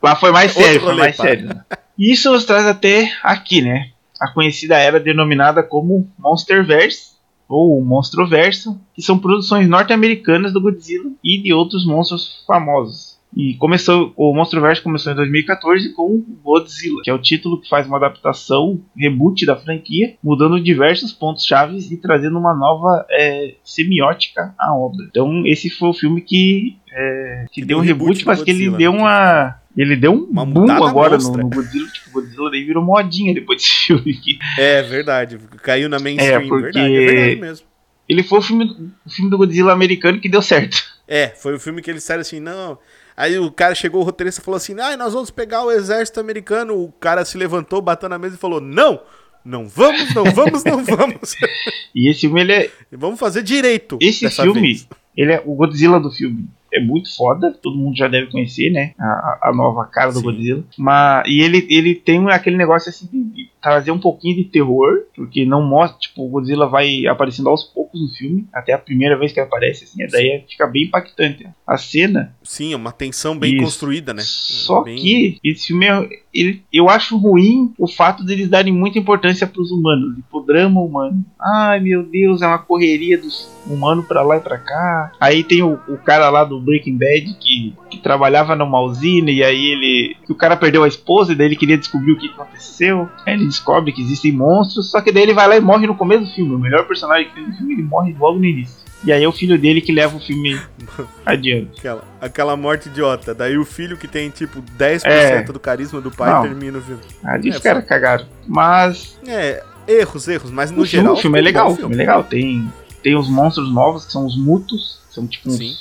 Lá foi mais sério, foi rolê, mais pá. sério. né? Isso nos traz até aqui, né? A conhecida era denominada como Monsterverse ou Monstroverso, que são produções norte-americanas do Godzilla e de outros monstros famosos. E começou, o Monsterverse começou em 2014 com Godzilla, que é o título que faz uma adaptação, reboot da franquia, mudando diversos pontos chaves e trazendo uma nova é, semiótica à obra. Então esse foi o filme que, é, que, deu um reboot, mas que ele Godzilla, deu né? uma ele deu um Uma boom agora no, no Godzilla, tipo, o Godzilla daí virou modinha depois desse filme aqui. É verdade, caiu na mainstream, É, porque- verdade, é verdade mesmo. Ele foi o filme, o filme do Godzilla americano que deu certo. É, foi o filme que eles disseram assim, não. Aí o cara chegou, o roteirista falou assim: ai, nós vamos pegar o exército americano. O cara se levantou, bateu na mesa e falou: não, não vamos, não vamos, não vamos. E esse filme, ele é. vamos fazer direito. Esse filme, vez. ele é o Godzilla do filme. É muito foda, todo mundo já deve conhecer, né? A, a- nova cara do Sim. Godzilla. Mas, e ele, ele tem aquele negócio assim de, de trazer um pouquinho de terror, porque não mostra, tipo, o Godzilla vai aparecendo aos poucos no filme, até a primeira vez que ele aparece, assim, daí fica bem impactante. A cena Sim, é uma tensão bem Isso. construída, né? Só Bem- que esse filme é, ele, eu acho ruim o fato deles darem muita importância pros humanos, pro drama humano. Ai meu Deus, é uma correria dos humanos pra lá e pra cá. Aí tem o, o cara lá do Breaking Bad que, que trabalhava numa usina e aí ele. que o cara perdeu a esposa e daí ele queria descobrir o que aconteceu. Aí ele descobre que existem monstros, só que daí ele vai lá e morre no começo do filme. O melhor personagem que tem no filme, ele morre logo no início. E aí é o filho dele que leva o filme adiante. Aquela, aquela morte idiota. Daí o filho que tem, tipo, 10% É. do carisma do pai Não. termina o filme. Ali É, os caras cagaram. Mas É, erros, erros, mas no o filme, geral. o filme é legal, o filme é legal. Tem, tem os monstros novos, que são os mutos, são tipo uns, Sim.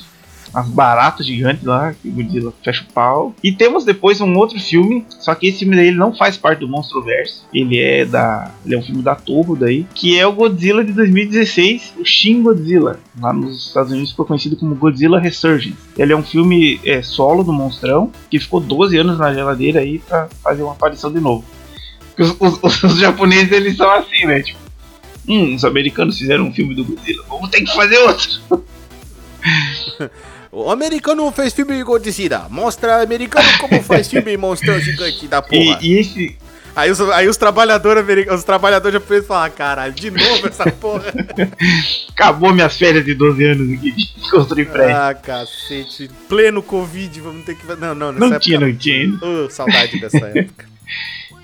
Umas baratas gigantes lá, que o Godzilla fecha o pau. E temos depois um outro filme, só que esse filme não faz parte do Monstroverso, ele é da. Ele é um filme da Torre daí, que é o Godzilla de 2016, o Shin Godzilla. Lá nos Estados Unidos ficou conhecido como Godzilla Resurgence. Ele é um filme é, solo do monstrão, que ficou 12 anos na geladeira aí pra fazer uma aparição de novo. Os, os- os japoneses eles são assim, né? Tipo, hum, os americanos fizeram um filme do Godzilla, vamos ter que fazer outro. O americano fez filme de Godzilla. Mostra americano como faz filme monstrão gigante da porra. E, e esse, Aí, os, aí os trabalhadores americanos, os trabalhadores japoneses falam, "Ah, caralho, de novo essa porra. acabou minhas férias de 12 anos aqui de construir prédio. ah, cacete. Pleno Covid, vamos ter que. Não, não, não época. tinha, não tinha. Ô, saudade dessa época.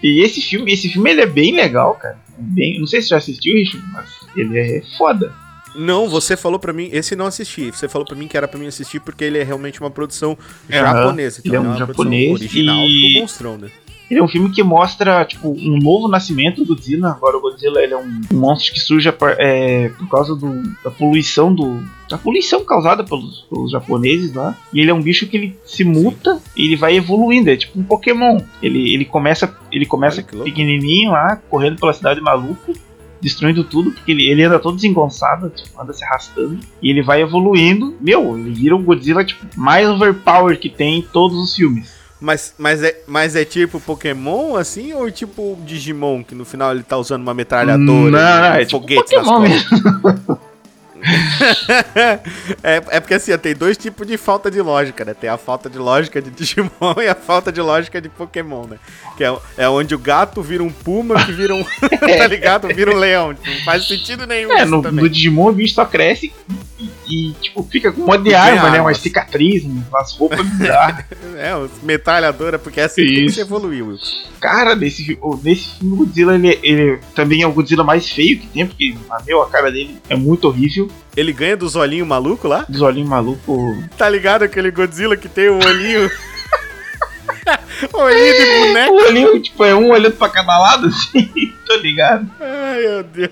E esse filme, esse filme ele é bem legal, cara. Bem, não sei se você já assistiu, Richard, mas ele é foda. Não, você falou pra mim, esse não assisti. Você falou pra mim que era pra mim assistir porque ele é realmente uma produção Aham, japonesa. Então ele é um produção japonês original e- do monstrão, né? Ele é um filme que mostra, tipo, um novo nascimento do Godzilla. Agora o Godzilla ele é um, monstro que surge é, por causa do, da poluição do. Da poluição causada pelos, pelos japoneses lá. E ele é um bicho que ele se muta e ele vai evoluindo. É tipo um Pokémon. Ele, ele começa, ele começa pequenininho lá, correndo pela cidade maluco. Destruindo tudo, porque ele, ele anda todo desengonçado, tipo, anda se arrastando. E ele vai evoluindo. Meu, ele vira o Godzilla tipo, mais overpower que tem em todos os filmes. Mas, mas, é, mas é tipo Pokémon, assim, ou tipo Digimon, que no final ele tá usando uma metralhadora Não, não, é tipo Pokémon costas? é, é porque assim, tem dois tipos de falta de lógica, né? Tem a falta de lógica de Digimon e a falta de lógica de Pokémon, né? Que é, é onde o gato vira um puma, que vira um. tá ligado? Vira um leão. Não faz sentido nenhum É, no, no Digimon o bicho só cresce e e, tipo, fica com um monte de arma, né? armas. Umas cicatriz, umas roupas bizarras. É, metralhadora, porque é assim que Isso. você evoluiu. Cara, nesse, nesse filme o Godzilla, ele, ele também é o Godzilla mais feio que tem, porque, meu, a cara dele é muito horrível. Ele ganha dos olhinhos malucos lá? Dos olhinhos malucos. Tá ligado aquele Godzilla que tem o olhinho. olhinho de boneco. O olhinho, tipo, é um olhando pra cada lado, assim, tô ligado. Ai, meu Deus.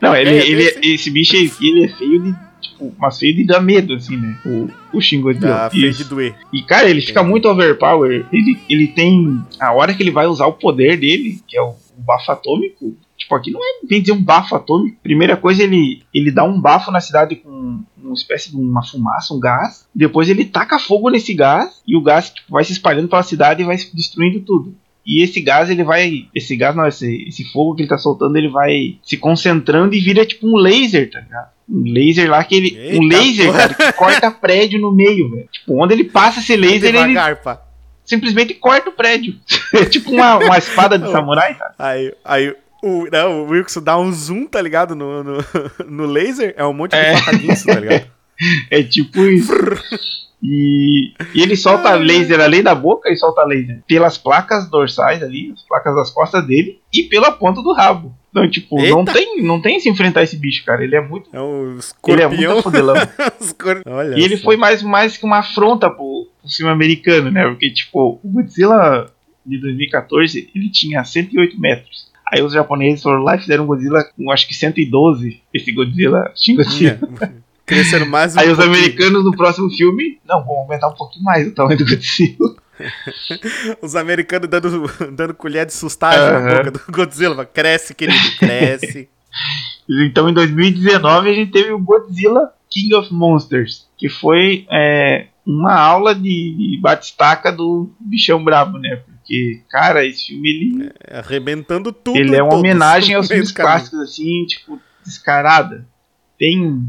Não, ele, É, ele, esse bicho aí, ele é feio de, tipo, mas feio de dar medo, assim, né? O, o Shin Godzilla. Feio Isso. de doer. E, cara, ele fica muito overpower. Ele, ele tem. A hora que ele vai usar o poder dele, que é o, o bafo atômico. Tipo, aqui não é bem dizer um bafo atômico. Primeira coisa, ele, ele dá um bafo na cidade com uma espécie de uma fumaça, um gás. Depois ele taca fogo nesse gás. E o gás tipo, vai se espalhando pela cidade e vai destruindo tudo. E esse gás, ele vai. Esse gás, não, esse, esse fogo que ele tá soltando, ele vai se concentrando e vira tipo um laser, tá ligado? Um laser lá que ele. um Eita laser, porra. cara, que corta prédio no meio, velho. Tipo, onde ele passa esse laser, ele Devagar, pá. simplesmente corta o prédio. É tipo uma, uma espada de samurai, tá? Aí, aí o, não, o Wilson dá um zoom, tá ligado? No, no, no laser, é um monte de É. faca guinso, tá ligado? É tipo isso. E, e ele solta laser além da boca, ele solta laser pelas placas dorsais ali, as placas das costas dele, e pela ponta do rabo. Então, tipo, não tem, não tem se enfrentar esse bicho, cara. Ele é muito. É um Ele é escorpião. muito fodelão. E ele foi mais, mais que uma afronta pro, pro filme americano, né? Porque, tipo, o Godzilla de 2014, ele tinha 108 metros. Aí os japoneses foram lá e fizeram um Godzilla com acho que 112, esse Godzilla Shin Godzilla. Crescendo mais um Aí os pouquinho. americanos no próximo filme, não, vão aumentar um pouquinho mais o tamanho do Godzilla. Os americanos dando, dando colher de sustagem na Aham. boca do Godzilla. Cresce, querido, cresce. Então em 2019 a gente teve o Godzilla King of Monsters, que foi é, uma aula de, de batistaca do bichão brabo, né? Porque, cara, esse filme ele Arrebentando tudo. Ele é uma todos homenagem aos filmes clássicos, assim, tipo, descarada. Tem,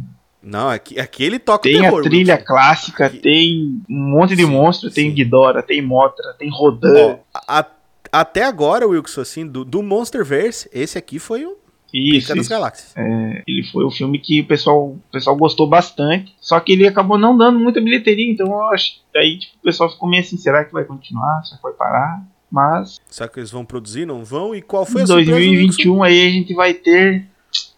Não, aqui, aqui ele toca tem terror. a trilha clássica, Aqui- tem um monte de Sim, monstro, tem sim. Ghidorah, tem Mothra, tem Rodan. Ó, a- até agora, Wilson, assim, do, do Monsterverse, esse aqui foi o isso, Pica isso. Galáxias. É, ele foi o filme que o pessoal, o pessoal gostou bastante, só que ele acabou não dando muita bilheteria, então eu acho aí tipo, o pessoal ficou meio assim, será que vai continuar, será que vai parar? Mas Será que eles vão produzir? Não vão? E qual foi a surpresa do Wilson? 2021 aí a gente vai ter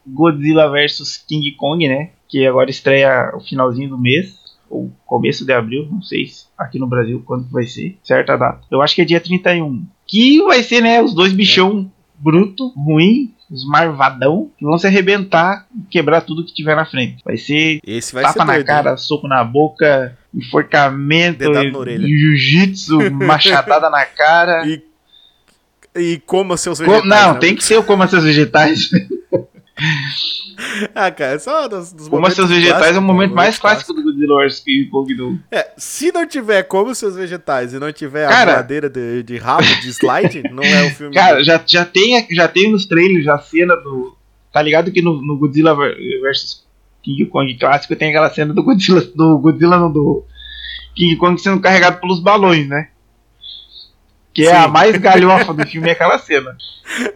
Godzilla vs King Kong, né? Que agora estreia o finalzinho do mês, ou começo de abril, não sei se aqui no Brasil quando vai ser, certa data. Eu acho que é dia 31. Que vai ser, né, os dois bichão bruto, ruim, os marvadão, que vão se arrebentar e quebrar tudo que tiver na frente. Vai ser Esse vai tapa ser na doido, cara, hein? soco na boca, enforcamento, jiu-jitsu, machadada na cara. E, e coma seus vegetais. não, né? tem que ser o coma seus vegetais. Ah, cara, é só dos, dos Coma momentos seus vegetais é o momento mais momentos clássico do Godzilla vs King Kong do. É, se não tiver como seus vegetais e não tiver Cara- a madeira de, de rabo, de slide, não é o filme. Cara, já, já, tem, já tem nos trailers já a cena do. Tá ligado que no, no Godzilla vs King Kong clássico tem aquela cena do Godzilla. Do Godzilla não, do King Kong sendo carregado pelos balões, né? Que é a mais galhofa do filme, é aquela cena.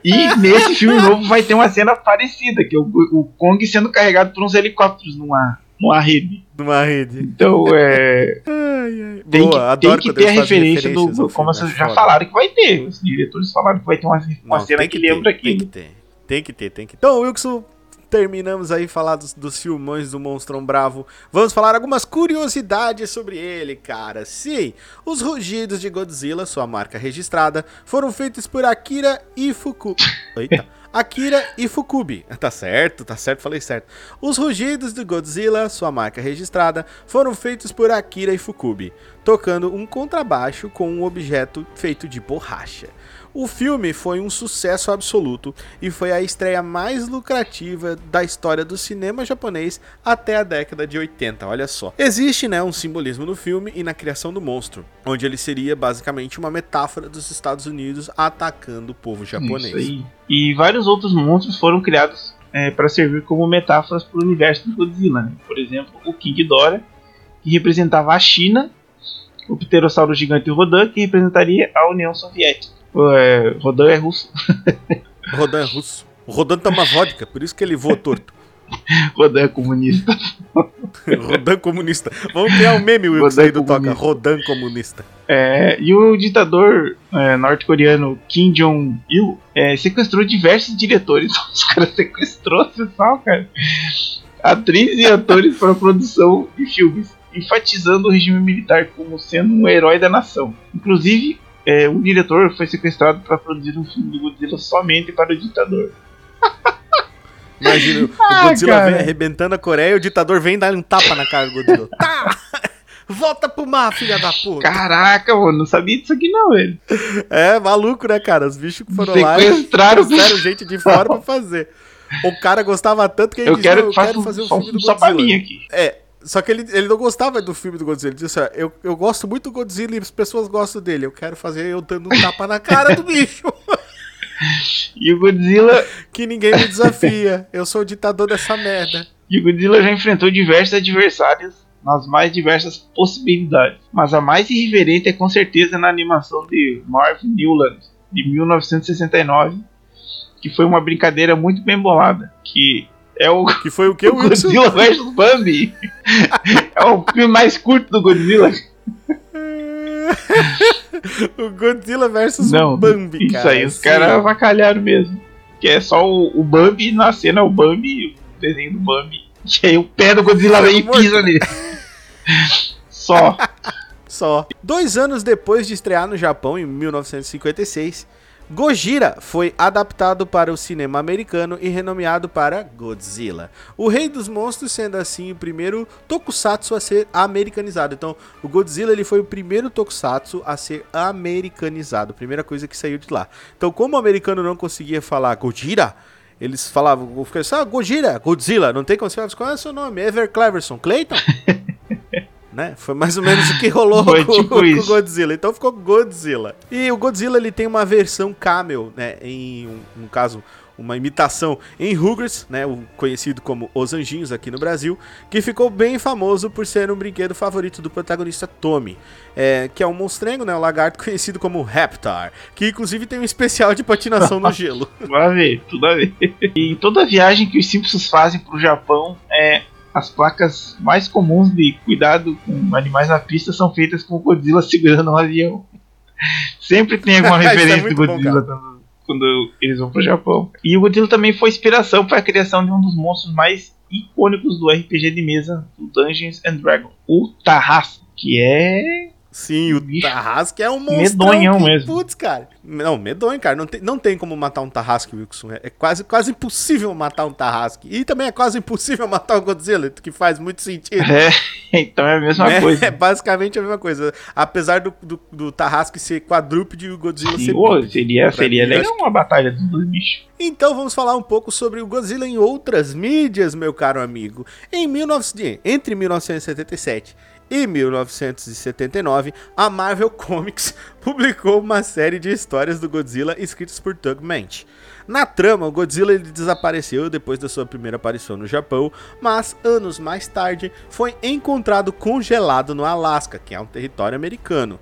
E nesse filme novo vai ter uma cena parecida, que é o, o Kong sendo carregado por uns helicópteros numa, numa rede. numa rede. Então, é. Ai, ai. Tem Boa, que, tem que ter a referência do. ao Como vocês é já falaram que vai ter. Os diretores falaram que vai ter uma, uma Não, cena que, ter, lembra Tem que ter, tem que ter, tem que ter. Então, Wilson, terminamos aí falar dos, dos filmões do Monstrão Bravo. Vamos falar algumas curiosidades sobre ele, cara. Sim, os rugidos de Godzilla, sua marca registrada, foram feitos por Akira Ifuku... Eita. Akira Ifukubi. Tá certo, tá certo, falei certo. Os rugidos de Godzilla, sua marca registrada, foram feitos por Akira Ifukubi, tocando um contrabaixo com um objeto feito de borracha. O filme foi um sucesso absoluto e foi a estreia mais lucrativa da história do cinema japonês até a década de 80, olha só. Existe, né, um simbolismo no filme e na criação do monstro, onde ele seria basicamente uma metáfora dos Estados Unidos atacando o povo japonês. E vários outros monstros foram criados para servir como metáforas para o universo do Godzilla. Né? Por exemplo, o King Ghidorah, que representava a China, o Pterossauro gigante Rodan, que representaria a União Soviética. É, Rodan é russo. Rodan é russo. O Rodan toma vodka, por isso que ele voa torto. Rodan é comunista. Rodan comunista. Vamos criar um meme, Wilson, Rodan aí do Toca. Rodan comunista. É, e o ditador é, norte-coreano Kim Jong-il é, sequestrou diversos diretores. Os caras sequestrou, pessoal, cara. Atrizes e atores para produção de filmes, enfatizando o regime militar como sendo um herói da nação. Inclusive, é, o diretor foi sequestrado para produzir um filme do Godzilla somente para o ditador. Imagina, o Ah, Godzilla cara. vem arrebentando a Coreia e o ditador vem dar um tapa na cara do Godzilla. Tá! Volta pro mar, filha da puta. Caraca, mano, não sabia disso aqui não, velho. É, maluco, né, cara? Os bichos que foram lá e Sequestraram. trouxeram gente de fora pra fazer. O cara gostava tanto que ele Eu disse, quero "Não, que faça fazer um filme do só pra Godzilla. mim aqui. É, só que ele, ele não gostava do filme do Godzilla. Ele disse, ó, eu, eu gosto muito do Godzilla e as pessoas gostam dele. Eu quero fazer eu dando um tapa na cara do bicho. E o Godzilla Que ninguém me desafia. Eu sou o ditador dessa merda. E o Godzilla já enfrentou diversos adversários nas mais diversas possibilidades. Mas a mais irreverente é com certeza na animação de Marv Newland, de 1969, que foi uma brincadeira muito bem bolada, que é o Que foi o que, Wilson? Godzilla vs Bambi. é o filme mais curto do Godzilla. o Godzilla versus Não, o Bambi, isso cara. aí, os caras avacalharam mesmo. Que é só o, o Bambi, na cena é o Bambi, o desenho do Bambi. E aí o pé do Godzilla vem e pisa nele. Só. Só. Dois anos depois de estrear no Japão, em 1956, Gojira foi adaptado para o cinema americano e renomeado para Godzilla. O Rei dos Monstros sendo assim o primeiro tokusatsu a ser americanizado. Então, o Godzilla ele foi o primeiro tokusatsu a ser americanizado. Primeira coisa que saiu de lá. Então, como o americano não conseguia falar Gojira, eles falavam, ficavam assim, ah, Gojira, Godzilla, não tem como você falar, qual é o seu nome? Ever Cleverson, Clayton? né? Foi mais ou menos o que rolou com, tipo com o. Godzilla. Então ficou Godzilla. E o Godzilla ele tem uma versão camel, né? Em um, um caso, uma imitação em Rugrats, né? O conhecido como Os Anjinhos aqui no Brasil, que ficou bem famoso por ser um brinquedo favorito do protagonista Tommy, é, que é um monstrengo, né? Um lagarto conhecido como Raptor, que inclusive tem um especial de patinação no gelo. Tudo a ver, tudo a ver. E em toda viagem que os Simpsons fazem pro Japão, é, as placas mais comuns de cuidado com animais na pista são feitas com o Godzilla segurando um avião. Sempre tem alguma é referência do muito bom, Godzilla quando, eles vão pro Japão. E o Godzilla também foi inspiração para a criação de um dos monstros mais icônicos do RPG de mesa, do Dungeons and Dragons, o Tarrasque, que é Sim, o Tarrasque é um monstro. medonhão mesmo. Putz, cara. Não, medonho, cara. Não tem, não tem como matar um Tarrasque, Wilson. É, é quase, quase impossível matar um Tarrasque. E também é quase impossível matar o Godzilla, que faz muito sentido. É, então é a mesma né? coisa. É basicamente a mesma coisa. Apesar do, do, do Tarrasque ser quadrúpede e o Godzilla Sim, ser ô, bípede. seria seria legal uma batalha dos dois bichos. Então vamos falar um pouco sobre o Godzilla em outras mídias, meu caro amigo. Em 19... Entre 1977 e 1979, a Marvel Comics publicou uma série de histórias do Godzilla escritas por Doug Mensch. Na trama, o Godzilla desapareceu depois da sua primeira aparição no Japão, mas anos mais tarde foi encontrado congelado no Alasca, que é um território americano.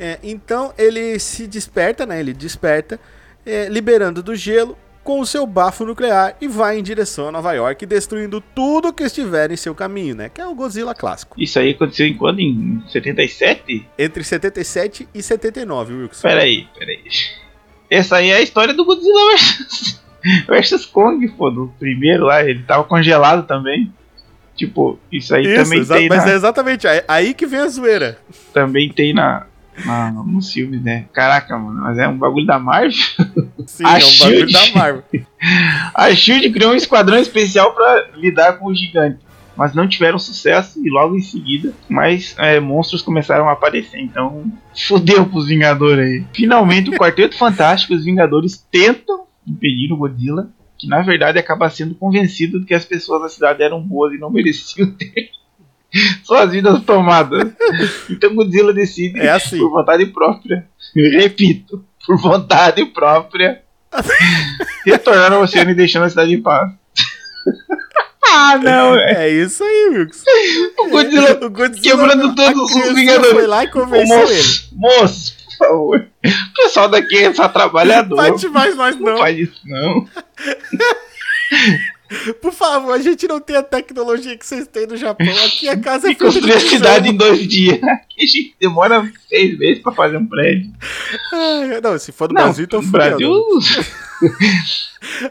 É, então ele se desperta, né? Ele desperta, é, liberando do gelo com o seu bafo nuclear e vai em direção a Nova York, destruindo tudo que estiver em seu caminho, né? Que é o Godzilla clássico. Isso aí aconteceu em quando? Em 77? Entre 77 e 79, Wilson. Peraí, peraí. Essa aí é a história do Godzilla versus, versus Kong, pô. Do primeiro lá, ele tava congelado também. Tipo, isso aí Isso, também, tem mas na, é exatamente aí que vem a zoeira. também tem na, na, nos filmes, né? Caraca, mano, mas é um bagulho da Marvel. Sim, A é um bagulho Shield. da Marvel. A Shield criou um esquadrão especial pra lidar com o gigante. Mas não tiveram sucesso e logo em seguida mais é, monstros começaram a aparecer. Então, fodeu pros Vingadores aí. Finalmente, o Quarteto Fantástico os Vingadores tentam impedir o Godzilla, que na verdade acaba sendo convencido de que as pessoas da cidade eram boas e não mereciam ter suas vidas tomadas. Então, Godzilla decide, É assim. por vontade própria, repito, por vontade própria, retornar ao oceano e deixando a cidade em paz. ah, não, velho. É isso aí, Wilson. O Godzilla O Godzilla quebrando todos os Vingadores. foi lá e convenceu ele. moço, moço, por favor. O pessoal daqui é só trabalhador. Bate mais nós Não não. faz isso, não. Por favor, a gente não tem a tecnologia que vocês têm no Japão. Aqui a casa é construir a cidade em dois dias. Aqui a gente demora seis meses pra fazer um prédio. Ai, Não, se for no Não, Brasil, então no Brasil.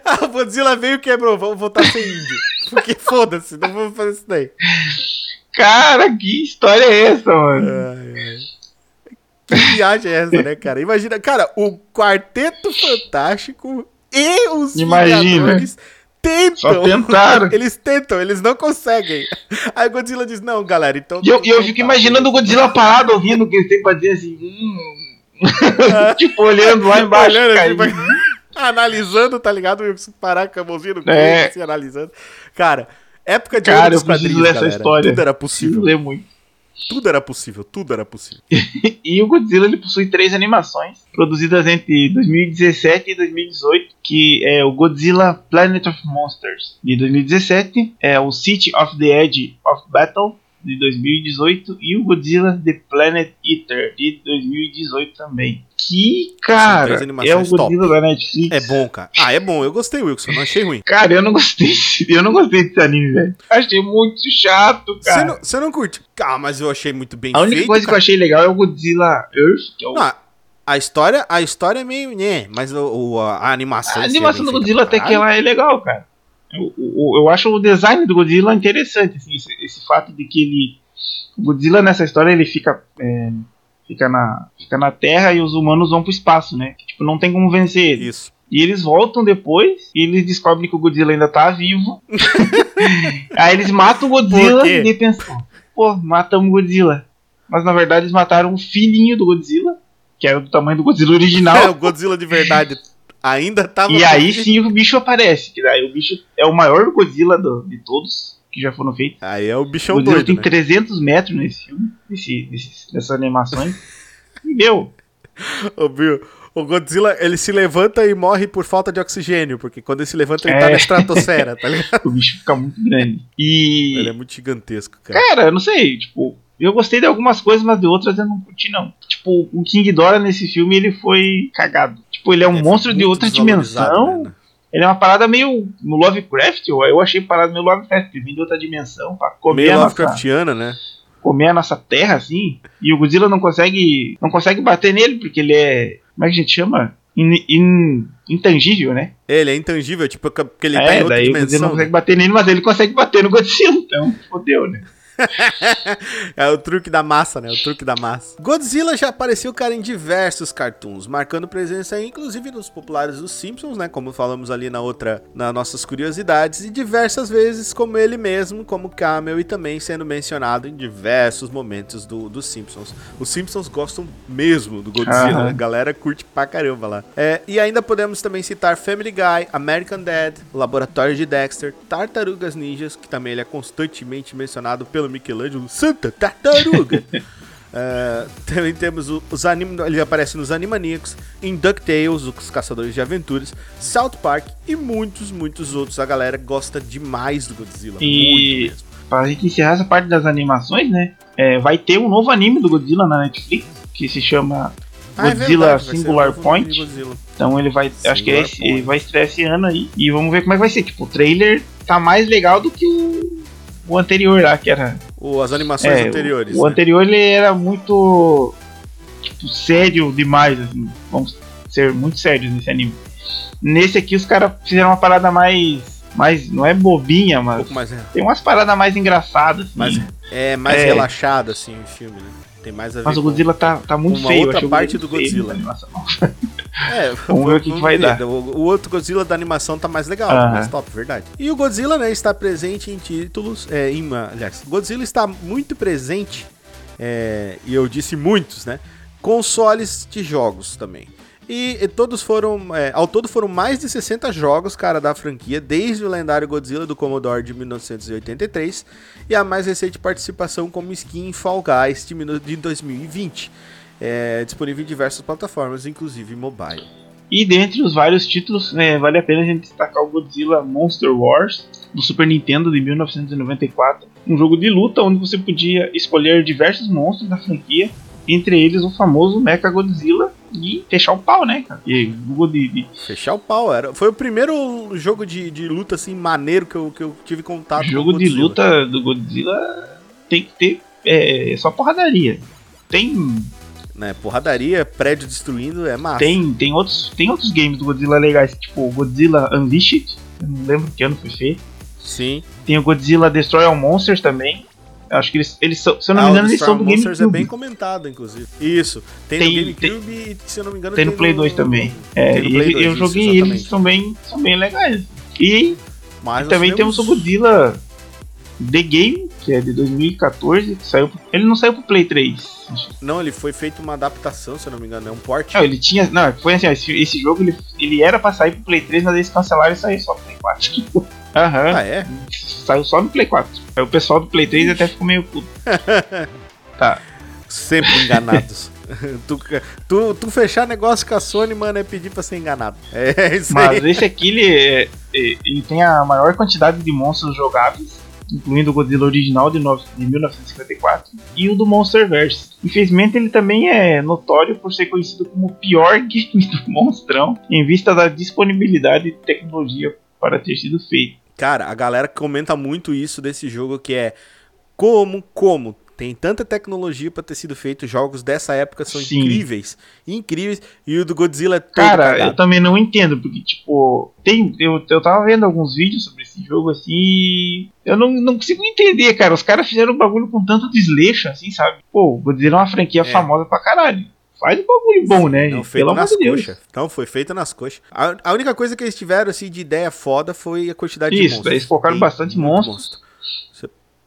Ah, o Godzilla veio e quebrou. Vamos voltar a ser índio. Porque foda-se, não vamos fazer isso daí. Cara, que história é essa, mano? Ai, ai. Que viagem é essa, né, cara? Imagina, cara, o Quarteto Fantástico e os Imagina. Vingadores tentam. Só tentaram. Eles tentam, eles não conseguem. Aí o Godzilla diz, não, galera, então... E eu, eu fico imaginando o Godzilla parado ouvindo o que ele tem pra dizer assim. Hum. tipo, olhando lá embaixo. Olhando assim, pra- analisando, tá ligado? Eu preciso parar com a mãozinha no É. assim, analisando. Cara, época de Cara, eu preciso ler essa galera. história. Tudo era Preciso possível. ler muito. Tudo era possível, tudo era possível. E o Godzilla ele possui três animações, produzidas entre 2017 e 2018, que é o Godzilla Planet of Monsters de 2017, é o City of the Edge of Battle de 2018 e o Godzilla The Planet Eater de 2018 também. Que cara, é o Godzilla da Netflix. É bom, cara. Ah, é bom. Eu gostei, Wilson. Não achei ruim. Cara, eu não gostei, eu não gostei desse anime, velho. Achei muito chato, cara. não, você não curte? Ah, mas eu achei muito bem A única feito, coisa que eu cara. achei legal é o Godzilla Earth, que é o Não, a história, a história é meio, né, mas o, o- a, animação... A animação do Godzilla até que ela é legal, cara. Eu, eu, eu acho o design do Godzilla interessante, assim, esse, esse fato de que ele. O Godzilla nessa história ele fica. é, fica, na, fica na Terra e os humanos vão pro espaço, né? Que, tipo, não tem como vencer ele. Isso. E eles voltam depois e eles descobrem que o Godzilla ainda tá vivo. Aí eles matam o Godzilla e pensam, pô, matamos o Godzilla. Mas na verdade eles mataram o filhinho do Godzilla, que era do tamanho do Godzilla original. É, o Godzilla de verdade ainda tava... E aí sim o bicho aparece, que daí o bicho é o maior Godzilla do- de todos que já foram feitos. Aí é o O bichão Godzilla doido, tem né? 300 metros nesse filme, nesse, nesse, nessas animações. E, meu, Ô, Bill, o Godzilla, ele se levanta e morre por falta de oxigênio, porque quando ele se levanta, ele tá É. na estratosfera, tá ligado? o bicho fica muito grande. E, Ele é muito gigantesco, cara. cara, eu não sei, tipo, eu gostei de algumas coisas, mas de outras eu não curti, não. Tipo, o King Dora nesse filme, ele foi cagado. Tipo, ele é um É, monstro de outra dimensão. né? Ele é uma parada meio no Lovecraft, eu, eu achei parada meio Lovecraft, ele vem de outra dimensão pra comer Meio a nossa... Lovecraftiana, né? comer a nossa terra assim, e o Godzilla não consegue não consegue bater nele porque ele é, como é que a gente chama? In- in- intangível, né? Ele é intangível, tipo, porque ele tá é, em outra daí o Godzilla não dimensão. consegue né? bater nele, mas ele consegue bater no Godzilla, então fodeu, né? É o truque da massa, né? O truque da massa. Godzilla já apareceu, cara, em diversos cartoons, marcando presença, inclusive, nos populares dos Simpsons, né? Como falamos ali na outra, nas nossas curiosidades, e diversas vezes como ele mesmo, como Camel, e também sendo mencionado em diversos momentos do, dos Simpsons. Os Simpsons gostam mesmo do Godzilla, né? a galera curte pra caramba lá. É, e ainda podemos também citar Family Guy, American Dad, Laboratório de Dexter, Tartarugas Ninjas, que também ele é constantemente mencionado pelo Michelangelo, Santa Tartaruga. É, também temos o- os anim, ele aparece nos Animaniacs, em DuckTales, os Caçadores de Aventuras, South Park e muitos, muitos outros. A galera gosta demais do Godzilla. E- Muito mesmo. Pra gente encerrar essa parte das animações, né? é, vai ter um novo anime do Godzilla na Netflix que se chama Ah, é Godzilla ser Singular Point. Godzilla. Então ele vai, acho que é Singular esse, Point. vai estrear esse ano aí e vamos ver como é que vai ser. Tipo, o trailer tá mais legal do que o, o anterior lá, que era O- as animações É, anteriores. O né? anterior ele era muito tipo, sério demais, assim. Vamos ser muito sérios nesse anime. Nesse aqui os caras fizeram uma parada mais. mais. não é bobinha, Um mas. pouco mais, Tem umas paradas mais engraçadas, assim. mais, é, mais É. relaxado, assim, o filme, né? Tem mais a ver mas o com- Godzilla tá, tá muito uma feio. outra o parte do feio Godzilla. animação. É, Vamos ver o que que vai dar. O, o outro Godzilla da animação tá mais legal, tá mais top, verdade. E o Godzilla, né, está presente em títulos, é, em, aliás, Godzilla está muito presente, é, e eu disse muitos, né, consoles de jogos também. E, e todos foram, é, ao todo foram mais de 60 jogos, cara, da franquia, desde o lendário Godzilla do Commodore de 1983 e a mais recente participação como skin em Fall Guys de, de 2020. É, disponível em diversas plataformas, inclusive mobile. E dentre os vários títulos, né, vale a pena a gente destacar o Godzilla Monster Wars do Super Nintendo de 1994, um jogo de luta onde você podia escolher diversos monstros da franquia entre eles o famoso Mecha Godzilla e fechar o pau, né, cara? E de, de- Fechar o pau, era. Foi o primeiro jogo de, de luta assim maneiro que eu, que eu tive contato jogo com de Godzilla. luta do Godzilla tem que ter é, só porradaria. Tem, Né, porradaria, prédio destruindo, é massa. tem, tem, outros, tem outros games do Godzilla legais, tipo Godzilla Unleashed, eu não lembro que ano foi feito. Sim. Tem o Godzilla Destroy All Monsters também. Eu acho que eles, eles são, se eu não Ah, me engano, eles são do Monsters GameCube. é bem comentado, inclusive. Isso. Tem, Tem- no GameCube e, se eu não me engano, Tem no Play 2 também. É, tem e Play ele- 2, eu isso, joguei exatamente. eles, são bem, são bem legais. E nós também temos o Godzilla The Game, que é de 2014, que saiu. pro- Ele não saiu pro Play 3. Não, ele foi feito uma adaptação, se eu não me engano, é um port. Não, ele tinha. Não, foi assim, ó, esse, esse jogo ele, ele era pra sair pro Play 3, mas eles cancelaram e saiu só pro Play 4. Aham. Ah, é? Saiu só no Play 4. Aí o pessoal do Play 3 até ficou meio puto. tá. Sempre enganados. tu, tu, tu fechar negócio com a Sony, mano, é pedir pra ser enganado. É isso Mas aí. esse aqui, ele, é- é- ele tem a maior quantidade de monstros jogáveis, incluindo o Godzilla original de, de 1954 e o do Monsterverse. Infelizmente, ele também é notório por ser conhecido como o pior game do monstrão, em vista da disponibilidade de tecnologia para ter sido feito. Cara, a galera comenta muito isso desse jogo que é como, como tem tanta tecnologia pra ter sido feito, jogos dessa época são Sim. incríveis, incríveis, e o do Godzilla é todo Cara, cagado. eu também não entendo, porque, tipo, tem, eu, eu tava vendo alguns vídeos sobre esse jogo assim e eu não, não consigo entender, cara. Os caras fizeram um bagulho com tanto desleixo, assim, sabe? Pô, o Godzilla é uma franquia É. famosa pra caralho. Faz um bagulho bom, né? Não, feito Pelo nas de coxas. Não, foi feito nas coxas. A, a única coisa que eles tiveram, assim, de ideia foda foi a quantidade de Isso, monstros. eles colocaram Tem bastante monstros. monstro.